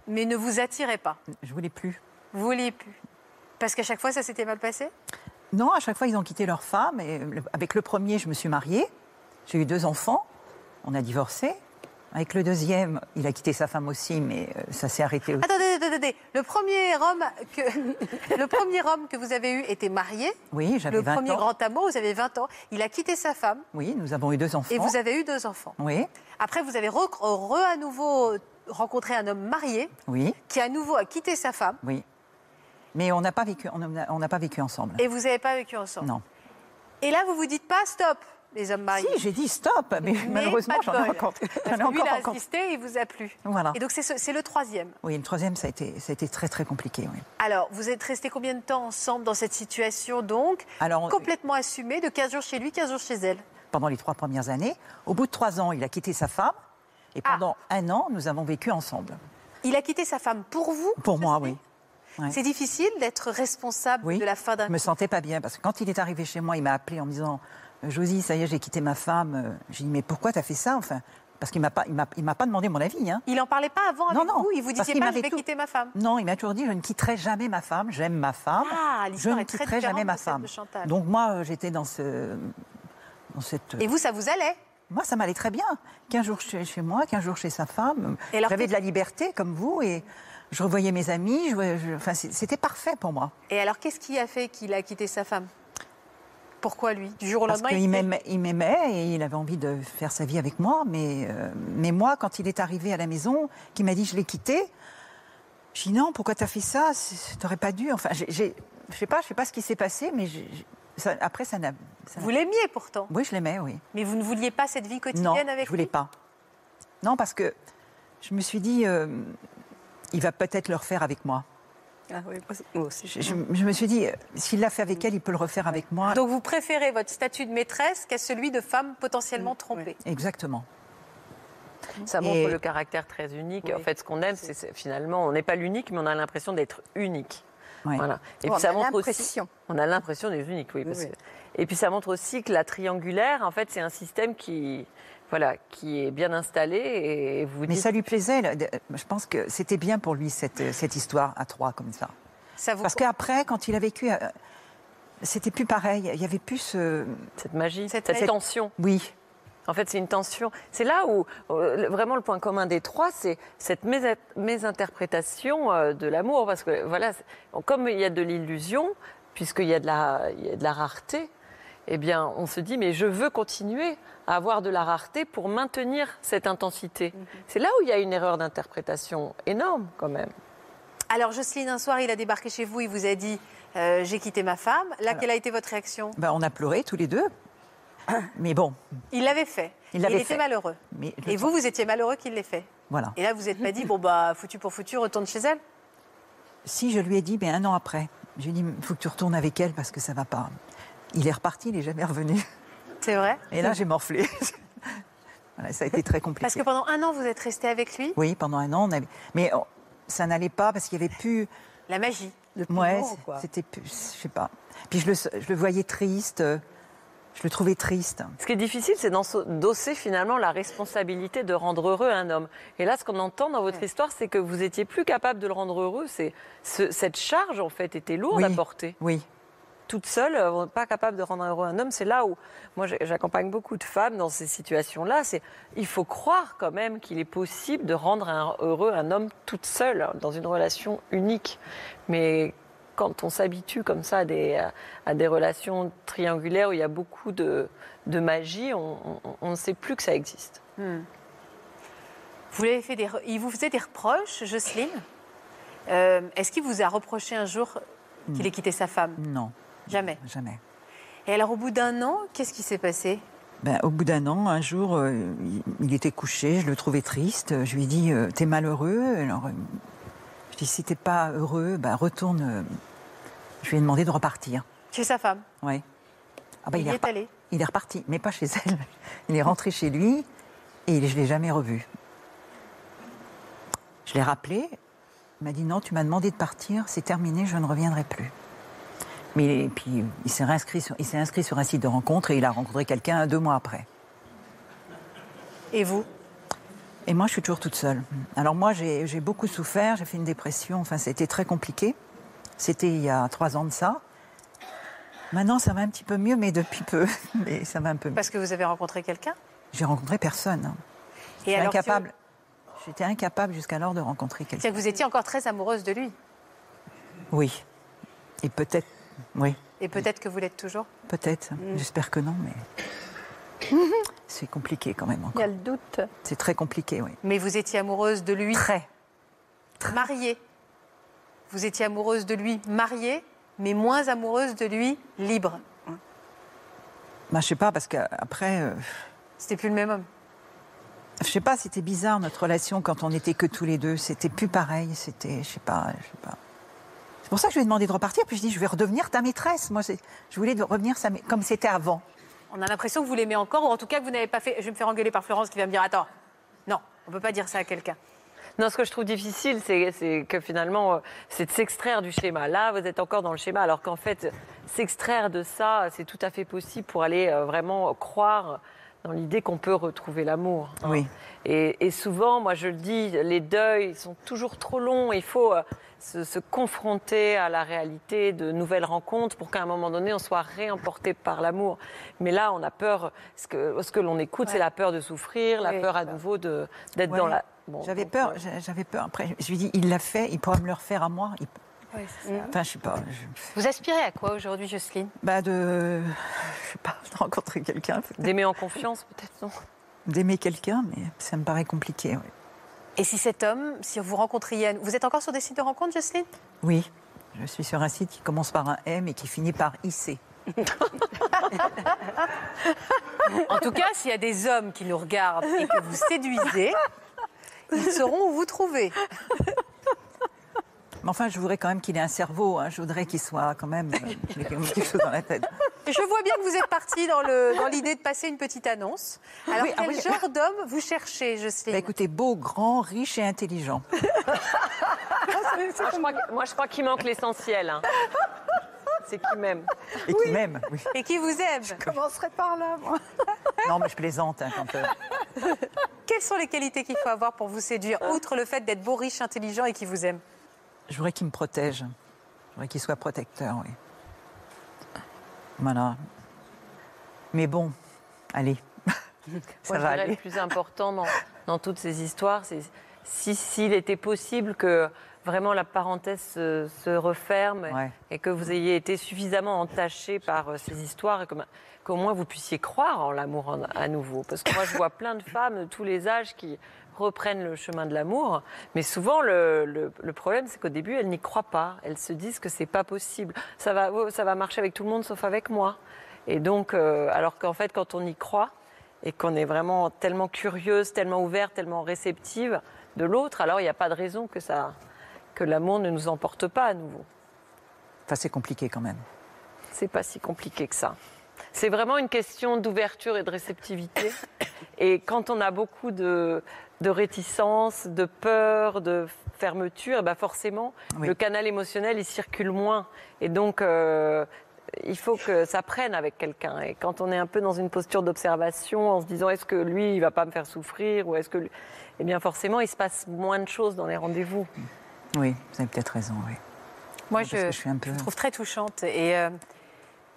mais ne vous attirait pas. Je voulais plus. Vous vouliez plus. Parce qu'à chaque fois, ça s'était mal passé Non, à chaque fois, ils ont quitté leur femme. Et avec le premier, je me suis mariée. J'ai eu deux enfants. On a divorcé. Avec le deuxième, il a quitté sa femme aussi, mais euh, ça s'est arrêté aussi. Attendez, attendez, attendez. Le premier homme que, le premier homme que vous avez eu était marié. Oui, j'avais Le 20 premier ans. grand amour, vous avez 20 ans. Il a quitté sa femme Oui, nous avons eu deux enfants. et vous avez eu deux enfants. Oui, Après, vous avez re, re- à nouveau rencontré un homme marié oui, qui à nouveau a quitté sa femme oui. Mais on n'a pas vécu, on n'a on n'a pas vécu ensemble. et vous n'avez pas vécu ensemble. Non. Et là, vous vous dites pas stop. Les hommes mariés. Si, j'ai dit stop, mais, Mais malheureusement, j'en ai rencontré. Parce que lui, il encore a insisté, il vous a plu. Voilà. Et donc, c'est ce- c'est le troisième. Oui, le troisième, ça a été, ça a été très très compliqué. Oui. Alors, vous êtes restés combien de temps ensemble dans cette situation, donc Alors, on- Complètement assumée, de 15 jours chez lui, 15 jours chez elle. pendant les trois premières années. Au bout de trois ans, il a quitté sa femme. Et Ah. pendant un an, nous avons vécu ensemble. Il a quitté sa femme pour vous Pour moi, oui. Ouais. C'est difficile d'être responsable Oui. de la fin d'un Je me sentais pas bien parce que quand il est arrivé chez moi, il m'a appelé en me disant Josie, ça y est, j'ai quitté ma femme. J'ai dit mais pourquoi t'as fait ça Enfin, parce qu'il m'a pas, il m'a, pas demandé mon avis. Hein. Il n'en parlait pas avant Non, avec non, vous Il vous disait pas, je vais tout- quitter ma femme Non, il m'a toujours dit je ne quitterai jamais ma femme. J'aime ma femme. Ah, je ne est très quitterai différente jamais ma femme. Donc moi, euh, j'étais dans ce, dans cette. Et vous, ça vous allait? Moi, ça m'allait très bien. 15 jours chez, chez moi, 15 jours chez sa femme. J'avais de la liberté, comme vous, et je revoyais mes amis. je voyais- je- enfin, c'était parfait pour moi. Et alors, qu'est-ce qui a fait qu'il a quitté sa femme? Pourquoi lui? Du jour au Parce lendemain qu'il il fait- m'aimait, il m'aimait et il avait envie de faire sa vie avec moi. Mais, euh, mais moi, quand il est arrivé à la maison, qu'il m'a dit je l'ai quitté, j'ai dit non, pourquoi t'as fait ça? T'aurais pas dû. Enfin, je sais pas, je sais pas ce qui s'est passé, mais après, ça n'a. ça n'a- Vous l'aimiez pourtant, Oui, je l'aimais, oui. mais vous ne vouliez pas cette vie Non, quotidienne avec je voulais lui? pas. Non, parce que je me suis dit, euh, il va peut-être le refaire avec moi. Ah oui, moi, moi aussi. Je, je- je me suis dit, euh, s'il l'a fait avec elle, il peut le refaire avec moi. Donc vous préférez votre statut de maîtresse qu'à celui de femme potentiellement trompée. Exactement. Ça montre Et- le caractère très unique. Oui. En fait, ce qu'on aime, c'est finalement, on n'est pas l'unique, mais on a l'impression d'être unique. Ouais. Voilà. Et On puis ça a montre aussi. l'impression. On a l'impression d'être unique, oui. parce Oui. que- Et puis ça montre aussi que la triangulaire, en fait, c'est un système qui, voilà, qui est bien installé. Et vous Mais dites- ça lui plaisait. de- Je pense que c'était bien pour lui, cette, cette histoire à trois, comme ça. Ça vous... Parce qu'après, quand il a vécu, euh, c'était plus pareil. Il y avait plus ce... cette magie, Cette tension. Oui. En fait, c'est une tension. C'est là où euh, vraiment le point commun des trois, c'est cette mésa- mésinterprétation euh, de l'amour, parce que voilà, comme il y a de l'illusion, puisqu'il y a de la, il y a de la rareté, eh bien, on se dit mais je veux continuer à avoir de la rareté pour maintenir cette intensité. C'est là où il y a une erreur d'interprétation énorme, quand même. Alors Jocelyne, un soir, il a débarqué chez vous, il vous a dit euh, j'ai quitté ma femme. Là, Alors. quelle a été votre réaction? Ben, on a pleuré tous les deux. Mais bon, Il l'avait fait. Il l'avait était fait. malheureux. mais Et vous, vous étiez malheureux qu'il l'ait fait. Voilà. Et là, vous n'êtes pas dit bon bah foutu pour foutu, retourne chez elle? Si je lui ai dit, ben, un an après, je lui ai dit, il faut que tu retournes avec elle parce que ça va pas. Il est reparti, il est jamais revenu. C'est vrai. Et là, j'ai morflé. Voilà, ça a été très compliqué. Parce que pendant un an, vous êtes resté avec lui? Oui, pendant un an, on avait... mais oh, ça n'allait pas parce qu'il y avait plus. La magie. Le Ouais, c'était plus, je sais pas. Puis je le, je le voyais triste, euh, je le trouvais triste. Ce qui est difficile, c'est d'endosser finalement la responsabilité de rendre heureux un homme. Et là, ce qu'on entend dans votre histoire, c'est que vous étiez plus capable de le rendre heureux. C'est ce- cette charge, en fait, était lourde Oui. à porter. Oui, Toute seule, euh, pas capable de rendre heureux un homme. C'est là où moi, j'accompagne beaucoup de femmes dans ces situations-là. C'est il faut croire quand même qu'il est possible de rendre un- heureux un homme toute seule hein, dans une relation unique. Mais quand on s'habitue comme ça à des, à des relations triangulaires où il y a beaucoup de, de magie, on, on- on ne sait plus que ça existe. Vous l'avez fait des Il vous faisait des reproches, Jocelyne? Euh, Est-ce qu'il vous a reproché un jour qu'il ait quitté sa femme? Non, Jamais. jamais. Et alors, au bout d'un an, qu'est-ce qui s'est passé? Ben, au bout d'un an, un jour, euh, il, était couché, je le trouvais triste. Je lui ai dit, euh, t'es malheureux? Alors, euh, je lui ai dit, si t'es pas heureux, ben, retourne. Je lui ai demandé de repartir. Chez sa femme. Ouais. Ah ben, il est allé. Il est reparti, mais pas chez elle. Il est rentré chez lui et je ne l'ai jamais revu. Je l'ai rappelé. Il m'a dit non, tu m'as demandé de partir, c'est terminé, je ne reviendrai plus. Mais et puis il s'est inscrit, sur, il inscrit sur un site de rencontre et il a rencontré quelqu'un deux mois après. Et vous? Et moi, je suis toujours toute seule. Alors moi, j'ai beaucoup souffert, j'ai fait une dépression, enfin, c'était très compliqué. C'était il y a trois ans de ça. Maintenant, ça va un petit peu mieux, mais depuis peu. Mais ça va un peu mieux. Parce que vous avez rencontré quelqu'un? J'ai rencontré personne. hein. Et J'étais alors, incapable. J'étais incapable jusqu'alors de rencontrer quelqu'un. C'est que vous étiez encore très amoureuse de lui? Oui. Et peut-être. Oui, Et peut-être que vous l'êtes toujours. peut-être. J'espère que non, mais. C'est compliqué quand même Il y encore. a le doute. C'est très compliqué, oui. Mais vous étiez amoureuse de lui Très. mariée. Vous étiez amoureuse de lui mariée, mais moins amoureuse de lui libre. Bah, je sais pas, parce qu'après, euh, C'était plus le même homme. je sais pas, c'était bizarre notre relation quand on n'était que tous les deux. C'était plus pareil. C'était, je sais pas, je sais pas. C'est pour ça que je lui ai demandé de repartir. Puis je dis, je vais redevenir ta maîtresse. Moi, je voulais revenir comme c'était avant. On a l'impression que vous l'aimez encore, ou en tout cas que vous n'avez pas fait. Je vais me faire engueuler par Florence qui va me dire Attends, non, on peut pas dire ça à quelqu'un. Non, ce que je trouve difficile, c'est c'est que finalement, euh, c'est de s'extraire du schéma. Là, vous êtes encore dans le schéma, alors qu'en fait, s'extraire de ça, c'est tout à fait possible pour aller euh, vraiment croire dans l'idée qu'on peut retrouver l'amour. hein. Oui. Et, et souvent, moi je le dis, les deuils sont toujours trop longs. Il faut euh, se, se confronter à la réalité de nouvelles rencontres pour qu'à un moment donné, on soit réemporté par l'amour. Mais là, on a peur. Ce que, ce que l'on écoute, c'est la peur de souffrir, la peur à nouveau de- d'être Ouais. dans la. Bon, J'avais peur. ouais. J'avais peur. Après, je lui dis, il l'a fait. Il pourra me le refaire à moi. Il- Enfin, je sais pas. je- Vous aspirez à quoi aujourd'hui, Jocelyne? Bah de, je sais pas, de rencontrer quelqu'un. D'aimer en confiance, peut-être, non? D'aimer quelqu'un, mais ça me paraît compliqué. Et si cet homme, si vous rencontriez. Vous êtes encore sur des sites de rencontres, Jocelyne? Oui, je suis sur un site qui commence par un M et qui finit par IC. En tout cas, s'il y a des hommes qui nous regardent et que vous séduisez, ils sauront où vous trouver. Mais enfin, je voudrais quand même qu'il ait un cerveau. hein. Je voudrais qu'il soit quand même, euh, quelque chose dans la tête. Et Je vois bien que vous êtes parti dans l'idée de passer une petite annonce. Alors, Oui, ah quel oui. genre d'homme vous cherchez, Bah, Jocelyne écoutez, beau, grand, riche et intelligent. Moi, je crois que- Moi, je crois qu'il manque l'essentiel. hein. C'est qu'il m'aime. Et qui m'aime. oui. Et qui vous aime Je commencerai par là, moi. Non, mais je plaisante hein, quand. euh, Quelles sont les qualités qu'il faut avoir pour vous séduire, outre le fait d'être beau, riche, intelligent et qui vous aime? Je voudrais qu'il me protège. Je voudrais qu'il soit protecteur, oui. Voilà. Mais bon, allez. Ça Moi, va je aller. le plus important dans, dans toutes ces histoires, c'est si s'il était possible que vraiment la parenthèse se, se referme Ouais. et que vous ayez été suffisamment entaché par euh, ces histoires et qu'au moins vous puissiez croire en l'amour à nouveau. Parce que moi, je vois plein de femmes de tous les âges qui reprennent le chemin de l'amour, mais souvent le, le- le problème, c'est qu'au début, elles n'y croient pas. Elles se disent que c'est pas possible. Ça va, oh, ça va marcher avec tout le monde sauf avec moi. Et donc, euh, alors qu'en fait, quand on y croit, et qu'on est vraiment tellement curieuse, tellement ouverte, tellement réceptive de l'autre, alors il n'y a pas de raison que, ça, que l'amour ne nous emporte pas à nouveau. Enfin, c'est compliqué quand même. C'est pas si compliqué que ça. C'est vraiment une question d'ouverture et de réceptivité. Et quand on a beaucoup de, de réticence, de peur, de fermeture, eh ben forcément, Oui. le canal émotionnel, il circule moins. Et donc, euh, il faut que ça prenne avec quelqu'un. Et quand on est un peu dans une posture d'observation, en se disant est-ce que lui, il va pas me faire souffrir ou est-ce que, lui- eh bien, forcément, il se passe moins de choses dans les rendez-vous. Oui, vous avez peut-être raison, oui. Moi, je, que je suis un peu- je vous trouve très touchante et euh,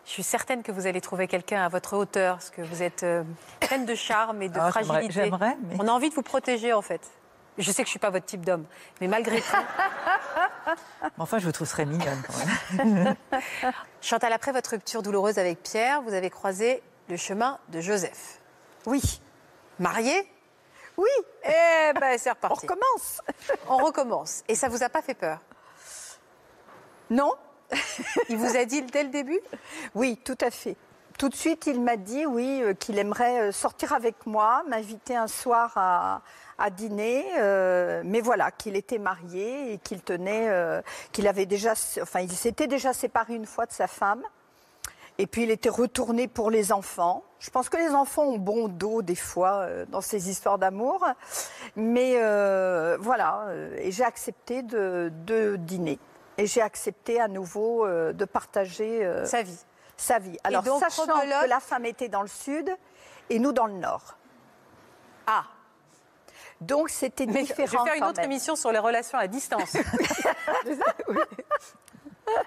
je suis certaine que vous allez trouver quelqu'un à votre hauteur, parce que vous êtes euh, pleine de charme et de Ah, fragilité. j'aimerais, mais- On a envie de vous protéger, en fait. Je sais que je suis pas votre type d'homme, mais malgré tout, Mais Enfin, je vous trouve très mignonne quand même. Chantal, après votre rupture douloureuse avec Pierre, vous avez croisé le chemin de Joseph. Oui. Marié? Oui, Eh ben, c'est on reparti. recommence. On recommence. Et ça vous a pas fait peur? Non Il vous a dit dès le début? Oui, tout à fait. Tout de suite, il m'a dit, oui, euh, qu'il aimerait euh, sortir avec moi, m'inviter un soir à, dîner, euh, mais voilà, qu'il était marié et qu'il tenait, qu'il avait déjà, enfin, il s'était déjà séparé une fois de sa femme. Et puis il était retourné pour les enfants. Je pense que les enfants ont bon dos des fois dans ces histoires d'amour. Mais voilà, et j'ai accepté de dîner. Et j'ai accepté à nouveau euh, de partager euh, Sa vie. sa vie. Alors, donc, sachant que la femme était dans le sud et nous dans le nord. Ah Donc c'était différent. je vais faire une autre même. émission sur les relations à distance.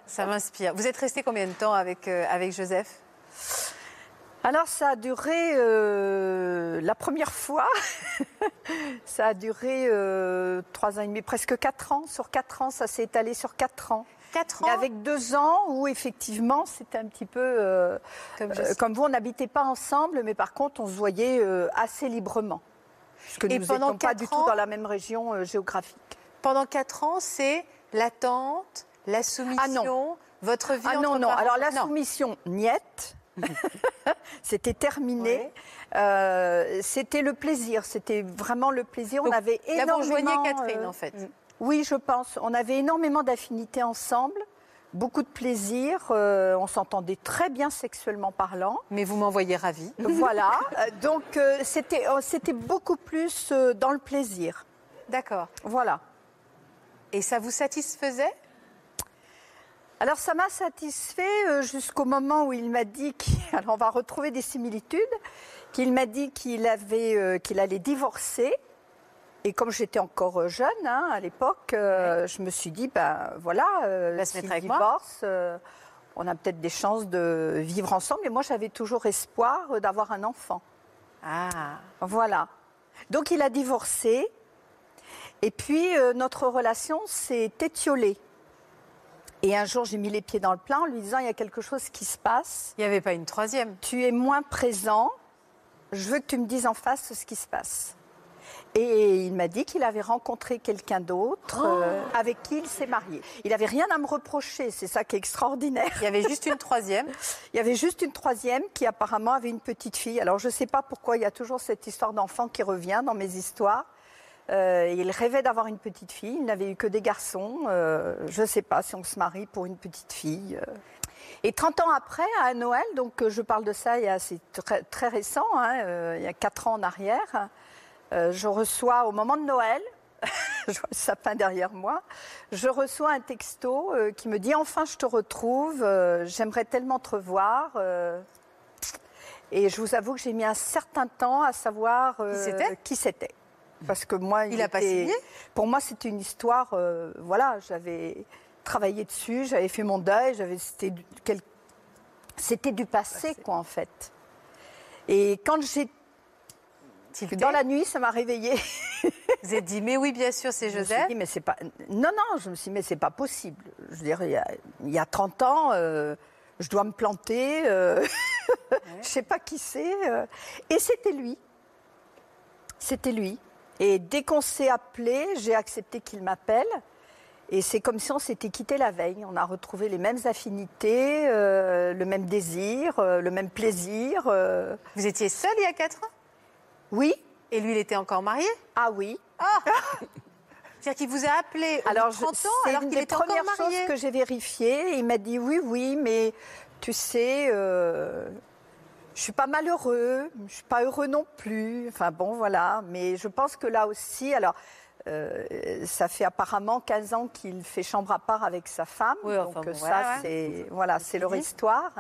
Ça m'inspire. Vous êtes resté combien de temps avec, euh, avec Joseph? Alors ça a duré euh, la première fois, ça a duré euh, trois ans et demi, presque quatre ans. Sur quatre ans, ça s'est étalé sur quatre ans. Quatre Et ans avec deux ans où effectivement c'était un petit peu euh, Comme vous, on n'habitait pas ensemble, mais par contre on se voyait assez librement. Parce que Et nous pendant n'étions pas quatre du ans- tout dans la même région géographique. Pendant quatre ans, c'est l'attente, la soumission, Ah non. votre vie Ah entre non, non. parents. Alors la soumission, niette. c'était terminé. Euh, c'était le plaisir, c'était vraiment le plaisir. Donc, on avait Là, vous énormément. Catherine, euh, en fait. Oui, je pense. On avait énormément d'affinités ensemble, beaucoup de plaisir. euh, on s'entendait très bien sexuellement parlant. Mais vous m'envoyez ravie. voilà. Donc c'était c'était beaucoup plus dans le plaisir. D'accord. Voilà. Et ça vous satisfaisait? Alors ça m'a satisfait euh, jusqu'au moment où il m'a dit alors on va retrouver des similitudes qu'il m'a dit qu'il avait euh, qu'il allait divorcer et comme j'étais encore euh, jeune hein, à l'époque euh, je me suis dit ben voilà euh, s'il moi. divorce euh, on a peut-être des chances de vivre ensemble et moi j'avais toujours espoir d'avoir un enfant. Ah. Voilà. Donc il a divorcé. Et puis notre relation s'est étiolée. Et un jour, j'ai mis les pieds dans le plat en lui disant il y a quelque chose qui se passe. Il n'y avait pas une troisième. Tu es moins présent. Je veux que tu me dises en face ce qui se passe. Et il m'a dit qu'il avait rencontré quelqu'un d'autre euh, avec qui il s'est marié. Il n'avait rien à me reprocher, c'est ça qui est extraordinaire. Il y avait juste une troisième. Il y avait juste une troisième qui apparemment avait une petite fille. Alors je ne sais pas pourquoi il y a toujours cette histoire d'enfant qui revient dans mes histoires. Euh, il rêvait d'avoir une petite fille, il n'avait eu que des garçons. Euh, je ne sais pas si on se marie pour une petite fille. euh. Et 30 ans après, à Noël, donc je parle de ça, c'est très, très récent, hein, euh, il y a 4 ans en arrière, je reçois au moment de Noël, je vois le sapin derrière moi, je reçois un texto qui me dit Enfin, je te retrouve, j'aimerais tellement te revoir. et je vous avoue que j'ai mis un certain temps à savoir euh, qui c'était. Parce que moi, Il a pas signé Pour moi, c'était une histoire. euh, voilà, j'avais travaillé dessus, j'avais fait mon deuil, j'avais c'était du, quel- c'était du passé, quoi, en fait. Et quand j'ai Tilté. dans la nuit, ça m'a réveillée. Vous êtes dit, mais oui, bien sûr, c'est Je me suis Joseph. dit, mais c'est pas. Non, non, je me suis dit, mais c'est pas possible. Je veux dire, il y a, il y a 30 ans, euh, je dois me planter. euh, je sais pas qui c'est. euh. Et c'était lui. C'était lui. Et dès qu'on s'est appelé, j'ai accepté qu'il m'appelle. Et c'est comme si on s'était quitté la veille. On a retrouvé les mêmes affinités, euh, le même désir, euh, le même plaisir. euh. Vous étiez seul il y a 4 ans? Oui. Et lui, il était encore marié? Ah oui. C'est-à-dire qu'il vous a appelé Alors, 30 je- ans c'est alors une qu'il des était encore premières marié? choses que j'ai vérifiées. Il m'a dit oui, oui, mais tu sais, euh, je suis pas malheureux, je suis pas heureux non plus. Enfin bon, voilà. Mais je pense que là aussi, alors. euh, ça fait apparemment 15 ans qu'il fait chambre à part avec sa femme. Oui, enfin donc bon, ça, voilà, c'est voilà, c'est leur histoire.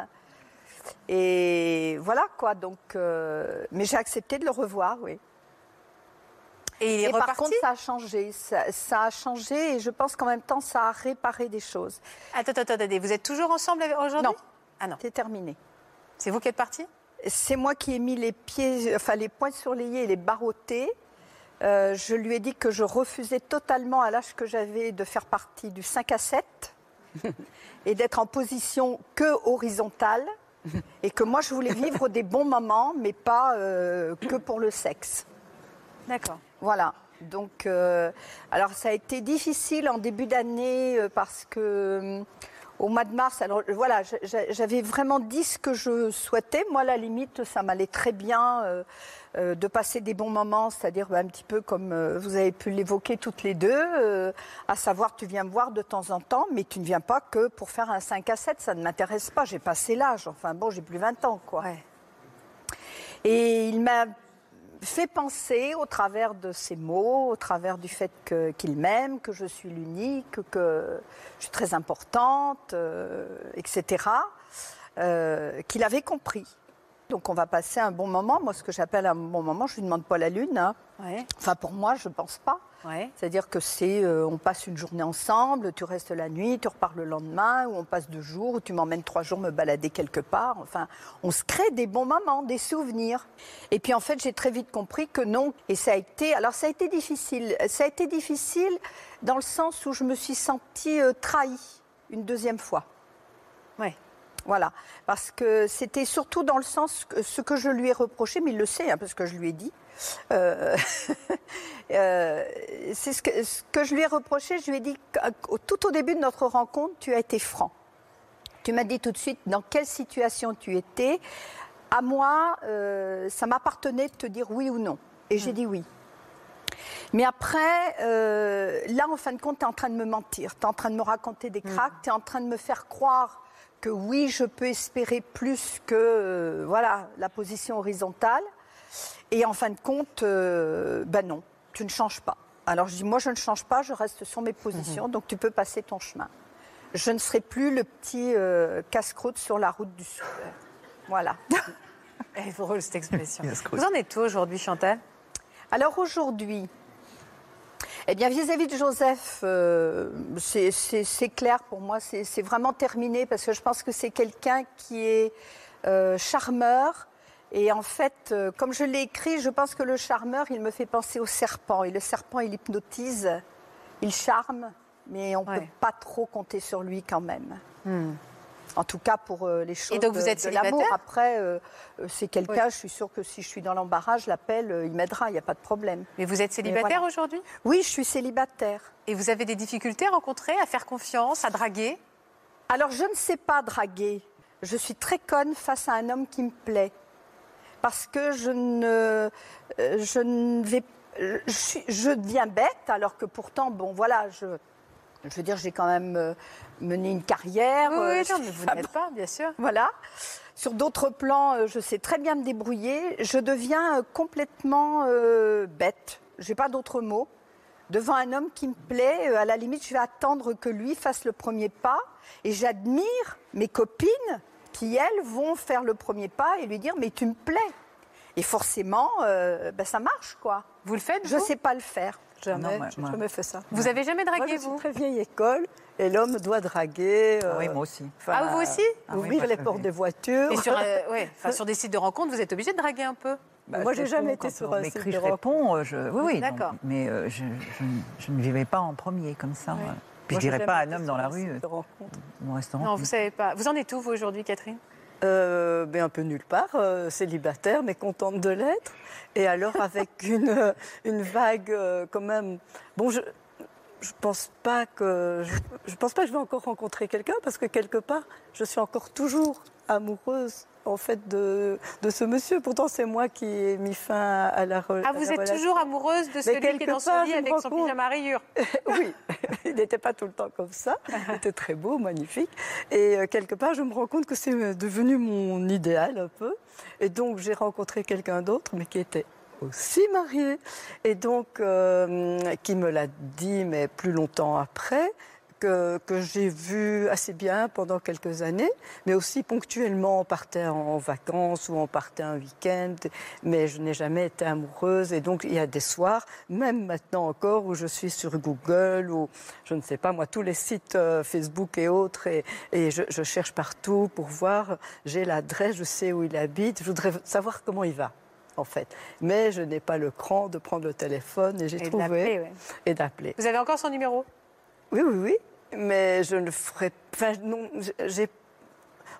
Et voilà quoi. Donc, euh, mais j'ai accepté de le revoir, oui. Et il est Et par contre, ça a changé. Ça, ça a changé et je pense qu'en même temps, ça a réparé des choses. Attends, attends, attendez. Vous êtes toujours ensemble aujourd'hui? Non. Ah non. C'est terminé. C'est vous qui êtes parti? C'est moi qui ai mis les pieds, enfin les points surlignés et les barottés. Euh, je lui ai dit que je refusais totalement à l'âge que j'avais de faire partie du 5 à 7 et d'être en position que horizontale et que moi je voulais vivre des bons moments mais pas euh, que pour le sexe. D'accord. Voilà. Donc, euh, alors ça a été difficile en début d'année parce que euh, au mois de mars, alors voilà, j'a- j'a- j'avais vraiment dit ce que je souhaitais. Moi, à la limite, ça m'allait très bien euh, euh, de passer des bons moments, c'est-à-dire bah, un petit peu comme euh, vous avez pu l'évoquer toutes les deux, à savoir tu viens me voir de temps en temps, mais tu ne viens pas que pour faire un 5 à 7, ça ne m'intéresse pas, j'ai passé l'âge. Enfin bon, j'ai plus 20 ans, quoi. Et il m'a fait penser au travers de ces mots, au travers du fait qu'il m'aime, que je suis l'unique, que je suis très importante, euh, etc., euh, qu'il avait compris. Donc on va passer un bon moment. Moi, ce que j'appelle un bon moment, je ne lui demande pas la lune. hein. Ouais. Enfin, pour moi, je ne pense pas. Ouais. C'est-à-dire que c'est, euh, on passe une journée ensemble, tu restes la nuit, tu repars le lendemain, ou on passe deux jours, ou tu m'emmènes trois jours me balader quelque part. Enfin, on se crée des bons moments, des souvenirs. Et puis en fait, j'ai très vite compris que non. Et ça a été, alors ça a été difficile. Ça a été difficile dans le sens où je me suis sentie euh, trahie une deuxième fois. Ouais. Voilà, parce que c'était surtout dans le sens que ce que je lui ai reproché, mais il le sait, hein, parce que je lui ai dit. Euh, euh, c'est ce que, ce que je lui ai reproché. Je lui ai dit tout au début de notre rencontre, tu as été franc. Tu m'as dit tout de suite dans quelle situation tu étais. À moi, euh, ça m'appartenait de te dire oui ou non. Et j'ai dit oui. Mais après, euh, là, en fin de compte, tu es en train de me mentir. Tu es en train de me raconter des cracks. Tu es en train de me faire croire que oui, je peux espérer plus que euh, voilà, la position horizontale. Et en fin de compte, euh, ben non, tu ne changes pas. Alors je dis, moi, je ne change pas, je reste sur mes positions, donc tu peux passer ton chemin. Je ne serai plus le petit euh, casse-croûte sur la route du Sud. Voilà. Elle est drôle cette expression. Vous en êtes où aujourd'hui, Chantal? Alors aujourd'hui, eh bien vis-à-vis de Joseph, euh, c'est- clair pour moi, c'est vraiment terminé parce que je pense que c'est quelqu'un qui est euh, charmeur. Et en fait, euh, comme je l'ai écrit, je pense que le charmeur, il me fait penser au serpent. Et le serpent, il hypnotise, il charme, mais on ne Ouais. peut pas trop compter sur lui quand même. En tout cas pour euh, les choses donc, vous êtes de l'amour. célibataire Après, euh, euh, c'est quelqu'un, je suis sûre que si je suis dans l'embarras, je l'appelle, euh, il m'aidera, il n'y a pas de problème. Mais vous êtes célibataire voilà. aujourd'hui? Oui, je suis célibataire. Et vous avez des difficultés à rencontrer, à faire confiance, à draguer? Alors, je ne sais pas draguer. Je suis très conne face à un homme qui me plaît. Parce que je ne, je ne vais. Je, suis- je deviens bête, alors que pourtant, bon, voilà, je, je veux dire, j'ai quand même mené une carrière. Oui, euh, oui, je non, mais vous n'êtes pas, bien sûr. Voilà. Sur d'autres plans, euh, je sais très bien me débrouiller. Je deviens euh, complètement euh, bête. J'ai pas d'autre mot. Devant un homme qui me plaît, euh, à la limite, je vais attendre que lui fasse le premier pas. Et j'admire mes copines qui, elles, vont faire le premier pas et lui dire Mais tu me plais. Et forcément, euh, ben, ça marche, quoi. Vous le faites Je vous? sais pas le faire. Jamais, moi- j'ai moi- jamais fait ça. Vous avez jamais Moi, dragué, je suis vous? très vieille école et l'homme doit draguer. Ah oui, euh, moi aussi. Ah, vous aussi Ah oui, Ouvrir les portes des voitures. Et sur, euh, ouais, sur des sites de rencontres, vous êtes obligé de draguer un peu Bah, Moi, j'ai jamais été sur un site de je rencontre. réponds. euh, Je... Oui, oui. D'accord. mais euh, je, je ne- je ne vivais pas en premier comme ça. Ouais. euh. Puis Moi, je j'ai dirais pas à un homme dans la rue, euh, de rencontre. mon restaurant. Non, vous savez pas. Vous en êtes où, vous, aujourd'hui, Catherine? Euh, ben, un peu nulle part, euh, célibataire, mais contente de l'être. Et alors avec une, euh, une vague euh, quand même. Bon, je je pense pas que je, je pense pas que je vais encore rencontrer quelqu'un parce que quelque part, je suis encore toujours amoureuse en fait de, de ce monsieur. Pourtant, c'est moi qui ai mis fin à la, re- Ah, vous êtes relation. toujours amoureuse de celui qui est dans son lit avec son pyjama rayures oui, il n'était pas tout le temps comme ça. Il était très beau, magnifique. Et euh, quelque part, je me rends compte que c'est euh, devenu mon idéal un peu. Et donc, j'ai rencontré quelqu'un d'autre, mais qui était aussi marié. Et donc, euh, qui me l'a dit, mais plus longtemps après. Que, que j'ai vu assez bien pendant quelques années, mais aussi ponctuellement on partait en vacances ou on partait un week-end, mais je n'ai jamais été amoureuse et donc il y a des soirs, même maintenant encore, où je suis sur Google ou je ne sais pas moi, tous les sites euh, Facebook et autres et, et je cherche partout pour voir, j'ai l'adresse, je sais où il habite, je voudrais savoir comment il va. En fait, mais je n'ai pas le cran de prendre le téléphone et j'ai trouvé ouais. et d'appeler. Vous avez encore son numéro? Oui, oui, oui. Mais je ne. Enfin, non, j'ai.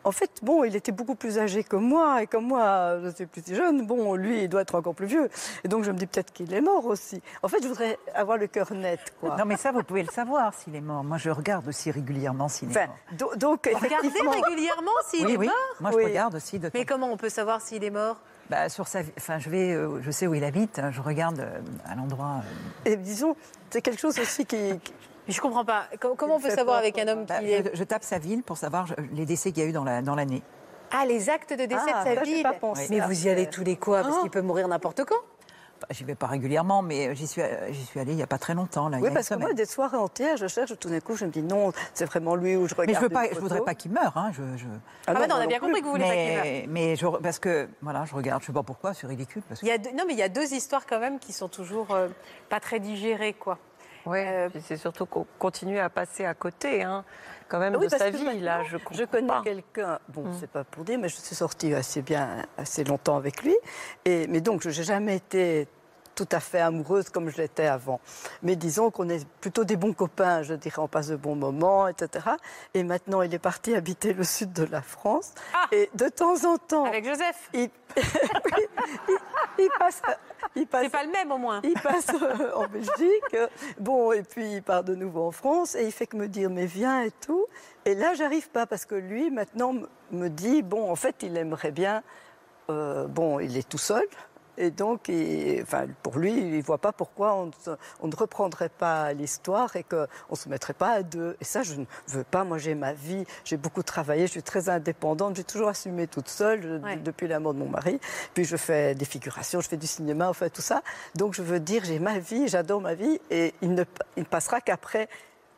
En fait, bon, il était beaucoup plus âgé que moi, et comme moi, je suis plus jeune, bon, lui, il doit être encore plus vieux. Et donc, je me dis peut-être qu'il est mort aussi. En fait, je voudrais avoir le cœur net, quoi. Non, mais ça, vous pouvez le savoir s'il est mort. Moi, je regarde aussi régulièrement s'il est Enfin, mort. do- donc, Regardez effectivement, régulièrement s'il Oui, est oui. mort? Moi, je Oui. regarde aussi de temps Mais comment on peut savoir s'il est mort? Bah, sur sa, enfin, je vais, euh, je sais où il habite. hein, Je regarde euh, à l'endroit. euh, et disons, c'est quelque chose aussi qui. je comprends pas. Com- Comment on peut savoir avec un homme bah, qui est... je, je tape sa ville pour savoir je- les décès qu'il y a eu dans la dans l'année. Ah, les actes de décès Ah, de sa ça, j'ai ville. pas pensé Mais vous y allez tous les quoi Parce Ah. qu'il peut mourir n'importe quand. J'y vais pas régulièrement, mais j'y suis, euh, j'y suis allée il y a pas très longtemps. Là, il y Oui, parce que moi, des soirées entières, je cherche, tout d'un coup, je me dis non, c'est vraiment lui où je regarde. Mais je veux une pas, je photo. voudrais pas qu'il meure. Hein, je, je- Ah, bah non, on a bien plus. compris que vous voulez pas qu'il meure. mais mais je, parce que voilà, je regarde. Je sais pas pourquoi, c'est ridicule. Parce que Il y a deux- Non, mais il y a deux histoires quand même qui sont toujours euh, pas très digérées, quoi. Oui, Euh, c'est surtout qu'on continue à passer à côté, hein, quand même, Oui, de sa vie. Là, je comprends Je connais quelqu'un, bon, Mm. c'est pas pour dire, mais je suis sortie assez bien, assez longtemps avec lui. Et, mais donc, je n'ai jamais été tout à fait amoureuse comme je l'étais avant. Mais disons qu'on est plutôt des bons copains, je dirais, on passe de bons moments, etc. Et maintenant, il est parti habiter le sud de la France. Ah Et de temps en temps, Avec Joseph il, oui, il- il passe, il passe, C'est pas le même au moins. il passe euh, en Belgique. euh, Bon, et puis il part de nouveau en France et il fait que me dire mais viens et tout. Et là, j'arrive pas parce que lui maintenant me- me dit bon, en fait, il aimerait bien. euh, bon, il est tout seul. Et donc, il- enfin, pour lui, il ne voit pas pourquoi on, ne se- on ne reprendrait pas l'histoire et qu'on ne se mettrait pas à deux. Et ça, je ne veux pas. Moi, j'ai ma vie, j'ai beaucoup travaillé, je suis très indépendante, j'ai toujours assumé toute seule je- Ouais. depuis la mort de mon mari. Puis je fais des figurations, je fais du cinéma, enfin tout ça. Donc je veux dire, j'ai ma vie, j'adore ma vie et il ne, il ne passera qu'après.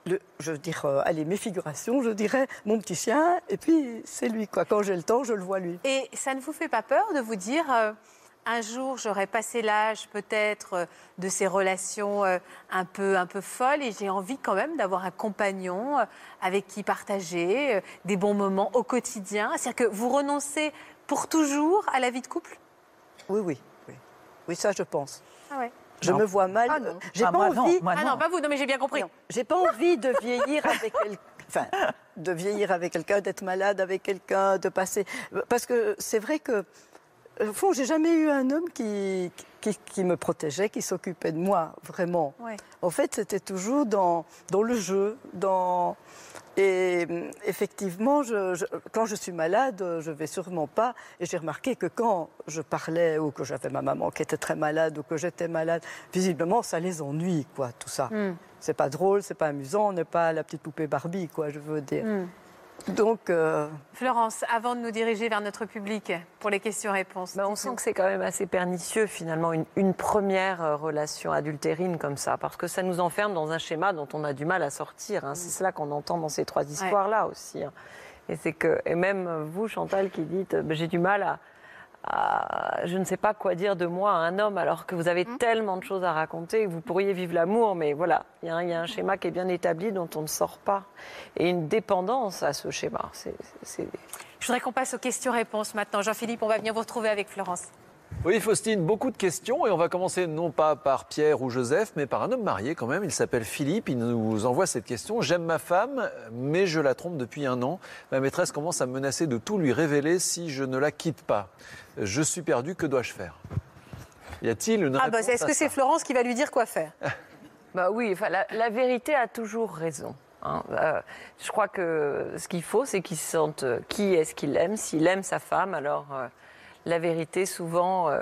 Le, je veux dire, euh, allez, mes figurations, je dirais mon petit chien, et puis c'est lui, quoi. Quand j'ai le temps, je le vois lui. Et ça ne vous fait pas peur de vous dire euh, un jour j'aurais passé l'âge peut-être euh, de ces relations euh, un peu un peu folles et j'ai envie quand même d'avoir un compagnon euh, avec qui partager des bons moments au quotidien. C'est-à-dire que vous renoncez pour toujours à la vie de couple? Oui, oui, oui. Oui, ça, je pense. Ah ouais. Je Non. me vois mal. Ah non. J'ai Ah, pas moi, non, envie. moi, Ah non, pas vous. Non mais j'ai bien compris. Non, j'ai pas envie de vieillir avec quelqu'un. Enfin, de vieillir avec quelqu'un, d'être malade avec quelqu'un, de passer. Parce que c'est vrai que, au fond, j'ai jamais eu un homme qui, qui, qui me protégeait, qui s'occupait de moi, vraiment. Ouais. En fait, c'était toujours dans, dans le jeu, dans. Et effectivement, je- je- quand je suis malade, je vais sûrement pas. Et j'ai remarqué que quand je parlais ou que j'avais ma maman qui était très malade ou que j'étais malade, visiblement, ça les ennuie, quoi, tout ça. Hmm. C'est pas drôle, c'est pas amusant, on n'est pas la petite poupée Barbie, quoi, je veux dire. Hmm. Donc, euh, Florence, avant de nous diriger vers notre public pour les questions-réponses. Ben, on sent que c'est quand même assez pernicieux finalement une, une première euh, relation adultérine comme ça, parce que ça nous enferme dans un schéma dont on a du mal à sortir. hein. C'est cela qu'on entend dans ces trois histoires-là aussi. hein. Et c'est que, et même vous, Chantal, qui dites, ben, j'ai du mal à, à- je ne sais pas quoi dire de moi à un homme, alors que vous avez tellement de choses à raconter, vous pourriez vivre l'amour, mais voilà, il y, a un- il y a un schéma qui est bien établi dont on ne sort pas, et une dépendance à ce schéma. C'est- c'est- Je voudrais qu'on passe aux questions-réponses maintenant. Jean-Philippe, on va venir vous retrouver avec Florence. Oui, Faustine, beaucoup de questions et on va commencer non pas par Pierre ou Joseph, mais par un homme marié quand même. Il s'appelle Philippe. Il nous envoie cette question. J'aime ma femme, mais je la trompe depuis un an. Ma maîtresse commence à me menacer de tout lui révéler si je ne la quitte pas. Je suis perdu. Que dois-je faire? Y a-t-il une Ah bah, réponse est-ce que c'est Florence qui va lui dire quoi faire? Bah oui, enfin, la, la vérité a toujours raison. hein. Euh, je crois que ce qu'il faut, c'est qu'il se sente euh, qui est-ce qu'il aime? S'il aime sa femme, alors euh, la vérité, souvent, euh,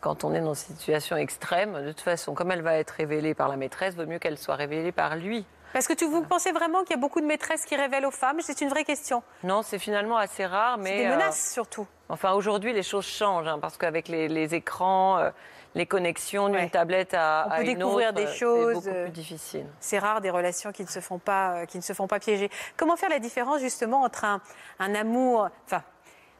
quand on est dans une situation extrême, de toute façon, comme elle va être révélée par la maîtresse, vaut mieux qu'elle soit révélée par lui. Parce que tu, vous pensez vraiment qu'il y a beaucoup de maîtresses qui révèlent aux femmes? C'est une vraie question. Non, c'est finalement assez rare, mais C'est des euh, menaces surtout. Enfin, aujourd'hui, les choses changent, hein, parce qu'avec les, les écrans, euh, les connexions d'une Ouais. tablette à, On peut une découvrir autre, des euh, choses, C'est beaucoup plus difficile. C'est rare des relations qui ne se font pas, qui ne se font pas piéger. Comment faire la différence justement entre un, un amour, enfin.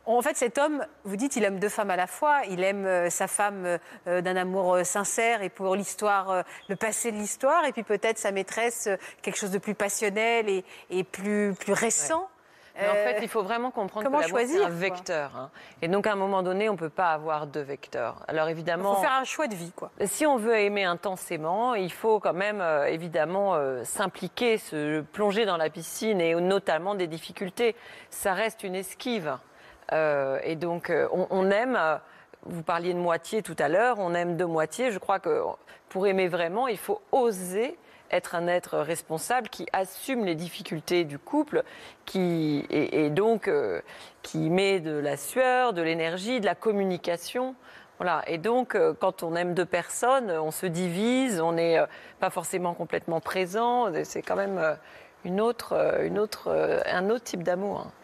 En fait, cet homme, vous dites, il aime deux femmes à la fois. Il aime euh, sa femme euh, d'un amour euh, sincère et pour l'histoire, le passé de l'histoire, et puis peut-être sa maîtresse, quelque chose de plus passionnel et, et plus, plus récent. Mais en fait, il faut vraiment comprendre comment que l'amour, c'est un vecteur. hein. Et donc, à un moment donné, on ne peut pas avoir deux vecteurs. Alors, il évidemment, faut faire un choix de vie, quoi. si on veut aimer intensément, il faut quand même, euh, évidemment, euh, s'impliquer, se plonger dans la piscine et notamment des difficultés. Ça reste une esquive. Euh, et donc, euh, on, aime... euh, vous parliez de moitié tout à l'heure, on aime de moitié. Je crois que pour aimer vraiment, il faut oser être un être responsable qui assume les difficultés du couple, qui et, donc qui met de la sueur, de l'énergie, de la communication. Voilà. Et donc, quand on aime deux personnes, on se divise, on n'est pas forcément complètement présent. C'est quand même une autre, une autre, un autre type d'amour. hein.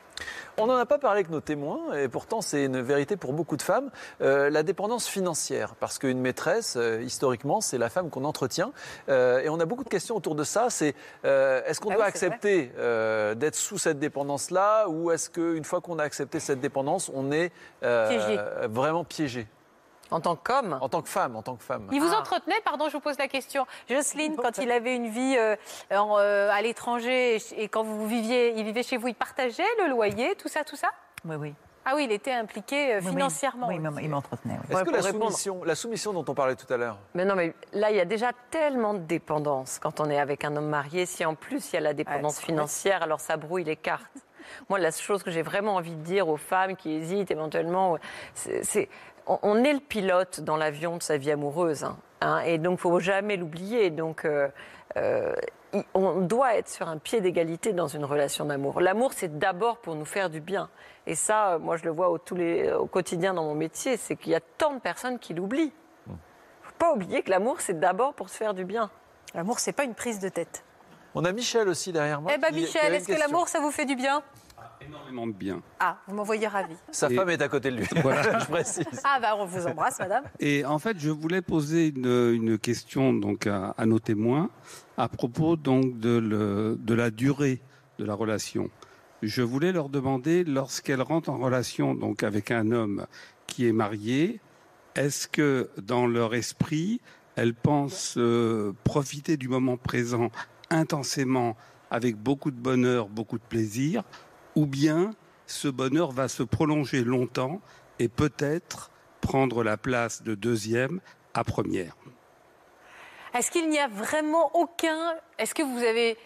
On n'en a pas parlé avec nos témoins, et pourtant c'est une vérité pour beaucoup de femmes, euh, la dépendance financière. Parce qu'une maîtresse, euh, historiquement, c'est la femme qu'on entretient. Euh, et on a beaucoup de questions autour de ça. C'est est-ce qu'on Ah doit oui, accepter d'être sous cette dépendance-là, ou est-ce qu'une fois qu'on a accepté cette dépendance, on est vraiment piégé? En tant qu'homme, En tant que femme, en tant que femme. Il vous Ah. entretenait, pardon, je vous pose la question. Jocelyne, quand il avait une vie euh, en, euh, à l'étranger et, et quand vous viviez, il vivait chez vous, il partageait le loyer, tout ça, tout ça? Oui, oui. Ah oui, il était impliqué euh, Oui, oui. financièrement. Oui, il m'en- il m'entretenait. oui. Est-ce Ouais, que la soumission, la soumission dont on parlait tout à l'heure, Mais non, mais là, il y a déjà tellement de dépendance quand on est avec un homme marié. Si en plus il y a la dépendance financière, alors ça brouille les cartes. Moi, la chose que j'ai vraiment envie de dire aux femmes qui hésitent éventuellement, c'est. On, on est le pilote dans l'avion de sa vie amoureuse. hein, hein, et donc, il faut jamais l'oublier. Donc, euh, euh, on doit être sur un pied d'égalité dans une relation d'amour. L'amour, c'est d'abord pour nous faire du bien. Et ça, euh, moi, je le vois au, tous les, au quotidien dans mon métier, c'est qu'il y a tant de personnes qui l'oublient. Il faut pas oublier que l'amour, c'est d'abord pour se faire du bien. L'amour, c'est pas une prise de tête. On a Michel aussi derrière moi. Eh ben qui Michel, est-ce que l'amour, ça vous fait du bien? Énormément de bien. Ah, vous m'envoyez ravi. Sa Et- femme est à côté de lui. Voilà. je précise. Ah bah on vous embrasse, madame. Et en fait, je voulais poser une, une question donc à, à nos témoins à propos donc de, le- de la durée de la relation. Je voulais leur demander, lorsqu'elles rentrent en relation donc avec un homme qui est marié, est-ce que dans leur esprit, elles pensent euh, profiter du moment présent intensément avec beaucoup de bonheur, beaucoup de plaisir, ou bien ce bonheur va se prolonger longtemps et peut-être prendre la place de deuxième à première. Est-ce qu'il n'y a vraiment aucun... Est-ce que vous avez...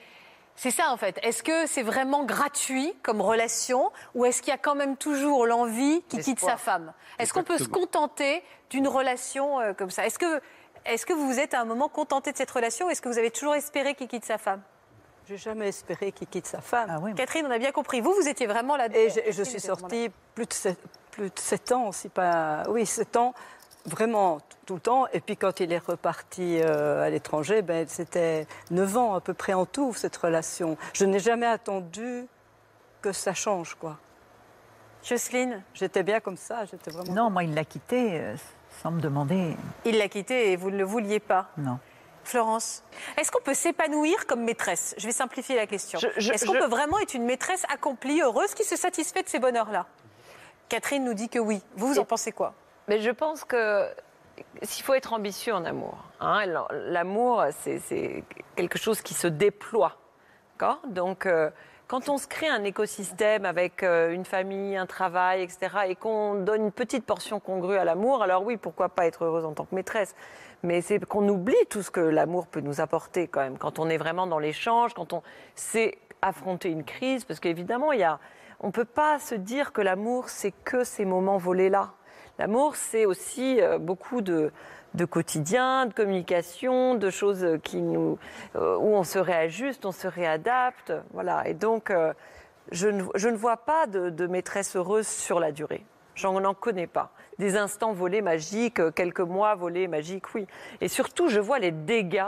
C'est ça en fait. Est-ce que c'est vraiment gratuit comme relation ou est-ce qu'il y a quand même toujours l'envie qui quitte sa femme? Est-ce qu'on peut se contenter d'une relation euh, comme ça? Est-ce que, est que vous vous êtes à un moment contenté de cette relation ou est-ce que vous avez toujours espéré qu'il quitte sa femme? J'ai jamais espéré qu'il quitte sa femme. Ah oui. Catherine, on a bien compris. Vous, vous étiez vraiment là-dedans. Et je, et je suis sortie plus de, sept, plus de sept ans, si pas. Oui, sept ans, vraiment tout le temps. Et puis quand il est reparti euh, à l'étranger, ben, c'était neuf ans à peu près en tout, cette relation. Je n'ai jamais attendu que ça change, quoi. Jocelyne, J'étais bien comme ça, j'étais vraiment. Non, moi, il l'a quitté euh, sans me demander. il l'a quitté et vous ne le vouliez pas. Non. Florence, est-ce qu'on peut s'épanouir comme maîtresse? Je vais simplifier la question. Est-ce qu'on je- peut vraiment être une maîtresse accomplie, heureuse, qui se satisfait de ces bonheurs-là? Catherine nous dit que oui. Vous, vous en pensez quoi? Mais je pense que s'il faut être ambitieux en amour, hein, l'amour, c'est quelque chose qui se déploie. Donc, euh, quand on se crée un écosystème avec euh, une famille, un travail, etc., et qu'on donne une petite portion congrue à l'amour, alors oui, pourquoi pas être heureuse en tant que maîtresse? Mais c'est qu'on oublie tout ce que l'amour peut nous apporter quand même, quand on est vraiment dans l'échange, quand on sait affronter une crise, parce qu'évidemment, il y a, on ne peut pas se dire que l'amour, c'est que ces moments volés-là. L'amour, c'est aussi euh, beaucoup de, de quotidien, de communication, de choses qui nous, euh, où on se réajuste, on se réadapte. Voilà. Et donc, euh, je, ne, je ne vois pas de, de maîtresse heureuse sur la durée. J'en n'en connais pas. Des instants volés magiques, euh, quelques mois volés magiques, oui. Et surtout, je vois les dégâts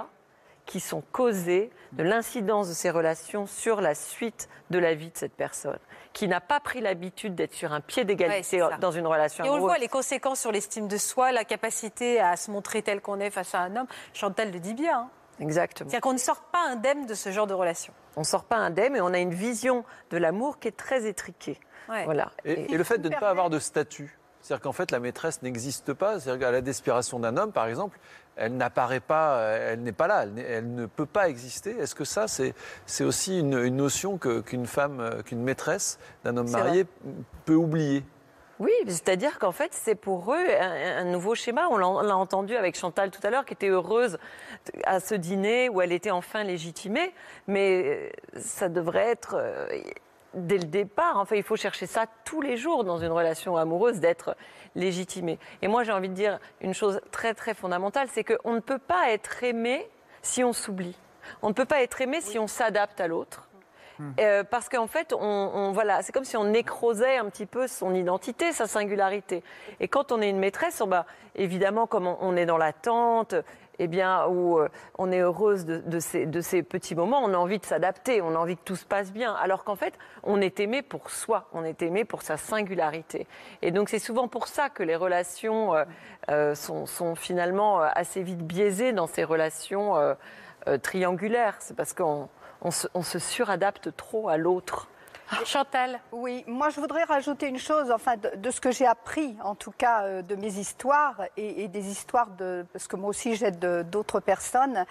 qui sont causés de l'incidence de ces relations sur la suite de la vie de cette personne, qui n'a pas pris l'habitude d'être sur un pied d'égalité dans une relation Et on le voit, les conséquences sur l'estime de soi, la capacité à se montrer tel qu'on est face à un homme. Chantal le dit bien. hein. Exactement. C'est-à-dire qu'on ne sort pas indemne de ce genre de relation. On sort pas indemne et on a une vision de l'amour qui est très étriquée. Ouais. Voilà. Et, et le fait de ne pas avoir de statut, c'est-à-dire qu'en fait la maîtresse n'existe pas, c'est-à-dire qu'à la desperation d'un homme, par exemple, elle n'apparaît pas, euh, elle n'est pas là, elle, ne peut pas exister. Est-ce que ça, c'est c'est aussi une, une notion que- qu'une femme, euh, qu'une maîtresse d'un homme marié peut oublier? Oui, c'est-à-dire qu'en fait, c'est pour eux un, un nouveau schéma. On l'a on l'a entendu avec Chantal tout à l'heure, qui était heureuse à ce dîner où elle était enfin légitimée. Mais euh, ça devrait être dès le départ. Enfin, il faut chercher ça tous les jours dans une relation amoureuse, d'être légitimée. Et moi, j'ai envie de dire une chose très, très fondamentale, c'est qu'on ne peut pas être aimé si on s'oublie. On ne peut pas être aimé si on s'adapte à l'autre. Euh, parce qu'en fait, on, on- voilà, c'est comme si on nécrosait un petit peu son identité, sa singularité. Et quand on est une maîtresse, on, bah, évidemment, comme on, on est dans l'attente, eh bien, où euh, on est heureuse de, ces, petits moments, on a envie de s'adapter, on a envie que tout se passe bien. Alors qu'en fait, on est aimé pour soi, on est aimé pour sa singularité. Et donc, c'est souvent pour ça que les relations euh, euh, sont, finalement assez vite biaisées dans ces relations triangulaires. C'est parce qu'on on se, on se suradapte trop à l'autre. Chantal, Oui, moi je voudrais rajouter une chose, enfin de, ce que j'ai appris, en tout cas euh, de mes histoires et, et des histoires de, parce que moi aussi j'aide de- d'autres personnes,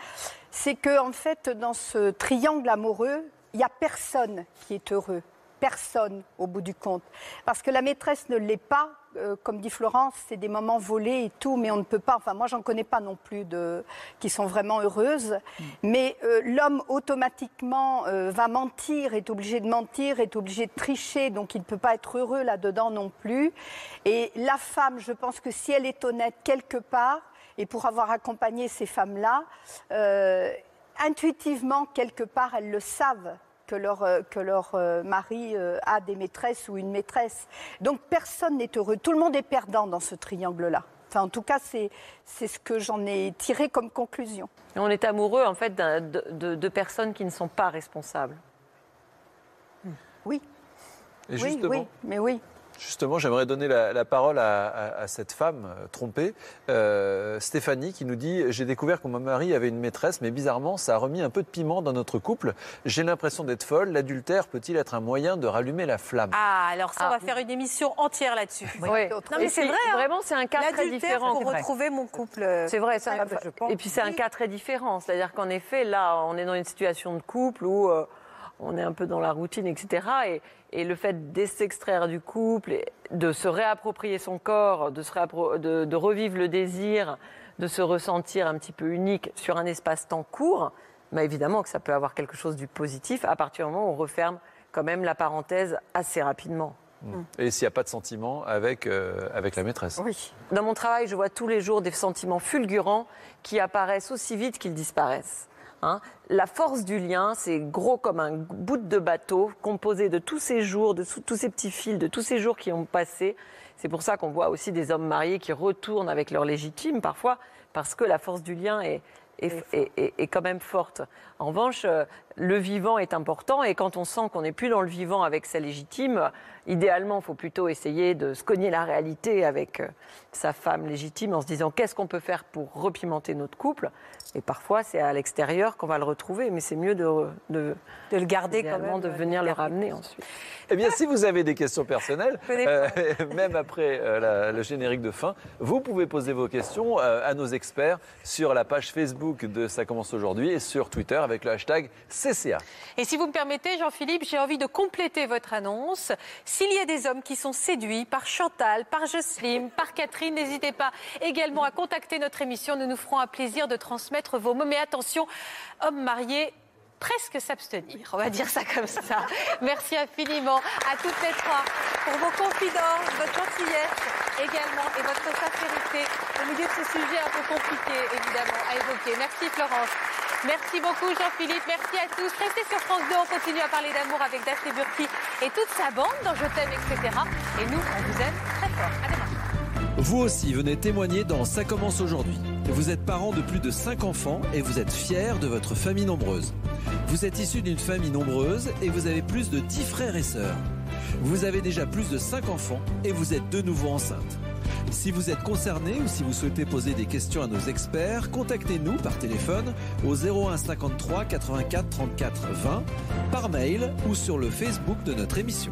c'est que en fait dans ce triangle amoureux, il n'y a personne qui est heureux. Personne au bout du compte. Parce que la maîtresse ne l'est pas, euh, comme dit Florence, c'est des moments volés et tout, mais on ne peut pas, enfin moi j'en connais pas non plus de, qui sont vraiment heureuses, mais euh, l'homme automatiquement euh, va mentir, est obligé de mentir, est obligé de tricher, donc il ne peut pas être heureux là-dedans non plus. Et la femme, je pense que si elle est honnête quelque part, et pour avoir accompagné ces femmes-là, intuitivement, quelque part, elles le savent que leur, euh, que leur euh, mari euh, a des maîtresses ou une maîtresse. Donc personne n'est heureux. Tout le monde est perdant dans ce triangle-là. Enfin, en tout cas, c'est c'est ce que j'en ai tiré comme conclusion. Et On est amoureux en fait de, de- de personnes qui ne sont pas responsables. Oui, Et oui, justement, oui, mais oui. Justement, j'aimerais donner la, la parole à, à- à cette femme euh, trompée, euh, Stéphanie, qui nous dit J'ai découvert que mon mari avait une maîtresse, mais bizarrement, ça a remis un peu de piment dans notre couple. J'ai l'impression d'être folle. L'adultère peut-il être un moyen de rallumer la flamme? Ah, alors ça, on Ah. va faire une émission entière là-dessus. Oui. Non, mais c'est vrai, hein. Vraiment, c'est un cas très L'adultère différent. pour c'est vrai. retrouver mon couple. euh, C'est vrai, c'est un- Ah, je pense. et puis c'est un cas très différent. C'est-à-dire qu'en effet, là, on est dans une situation de couple où euh, on est un peu dans la routine, etc. Et, et le fait de s'extraire du couple, et de se réapproprier son corps, de, se réappro- de, de revivre le désir, de se ressentir un petit peu unique sur un espace-temps court, mais évidemment que ça peut avoir quelque chose du positif à partir du moment où on referme quand même la parenthèse assez rapidement. Et s'il n'y a pas de sentiment avec, euh, avec la maîtresse Oui. Dans mon travail, je vois tous les jours des sentiments fulgurants qui apparaissent aussi vite qu'ils disparaissent. Hein. La force du lien, c'est gros comme un bout de bateau composé de tous ces jours, de tous ces petits fils, de tous ces jours qui ont passé. C'est pour ça qu'on voit aussi des hommes mariés qui retournent avec leur légitime parfois, parce que la force du lien est, est, est- est- est quand même forte. En revanche, euh, le vivant est important et quand on sent qu'on n'est plus dans le vivant avec sa légitime, idéalement, il faut plutôt essayer de se cogner la réalité avec euh, sa femme légitime en se disant qu'est-ce qu'on peut faire pour repimenter notre couple. Et parfois, c'est à l'extérieur qu'on va le retrouver, mais c'est mieux de, de, de le garder quand même. de venir le ramener ensuite. Eh bien, si vous avez des questions personnelles, euh, même après euh, la- le générique de fin, vous pouvez poser vos questions euh, à nos experts sur la page Facebook de Ça commence aujourd'hui et sur Twitter avec le hashtag Et si vous me permettez, Jean-Philippe, j'ai envie de compléter votre annonce. S'il y a des hommes qui sont séduits par Chantal, par Jocelyne, par Catherine, n'hésitez pas également à contacter notre émission. Nous nous ferons un plaisir de transmettre vos mots. Mais attention, hommes mariés, presque s'abstenir. On va dire ça comme ça. Merci infiniment à toutes les trois pour vos confidences, votre gentillesse également et votre sincérité au milieu de ce sujet un peu compliqué, évidemment, à évoquer. Merci Florence. Merci beaucoup Jean-Philippe, merci à tous. Restez sur France 2, on continue à parler d'amour avec Daphné Burki et toute sa bande dans Je t'aime, etc. Et nous, on vous aime très fort. À demain. Vous aussi venez témoigner dans Ça commence aujourd'hui. Vous êtes parent de plus de 5 enfants et vous êtes fier de votre famille nombreuse. Vous êtes issu d'une famille nombreuse et vous avez plus de 10 frères et sœurs. Vous avez déjà plus de 5 enfants et vous êtes de nouveau enceinte. Si vous êtes concerné ou si vous souhaitez poser des questions à nos experts, contactez-nous par téléphone au 01 53 84 34 20, par mail ou sur le Facebook de notre émission.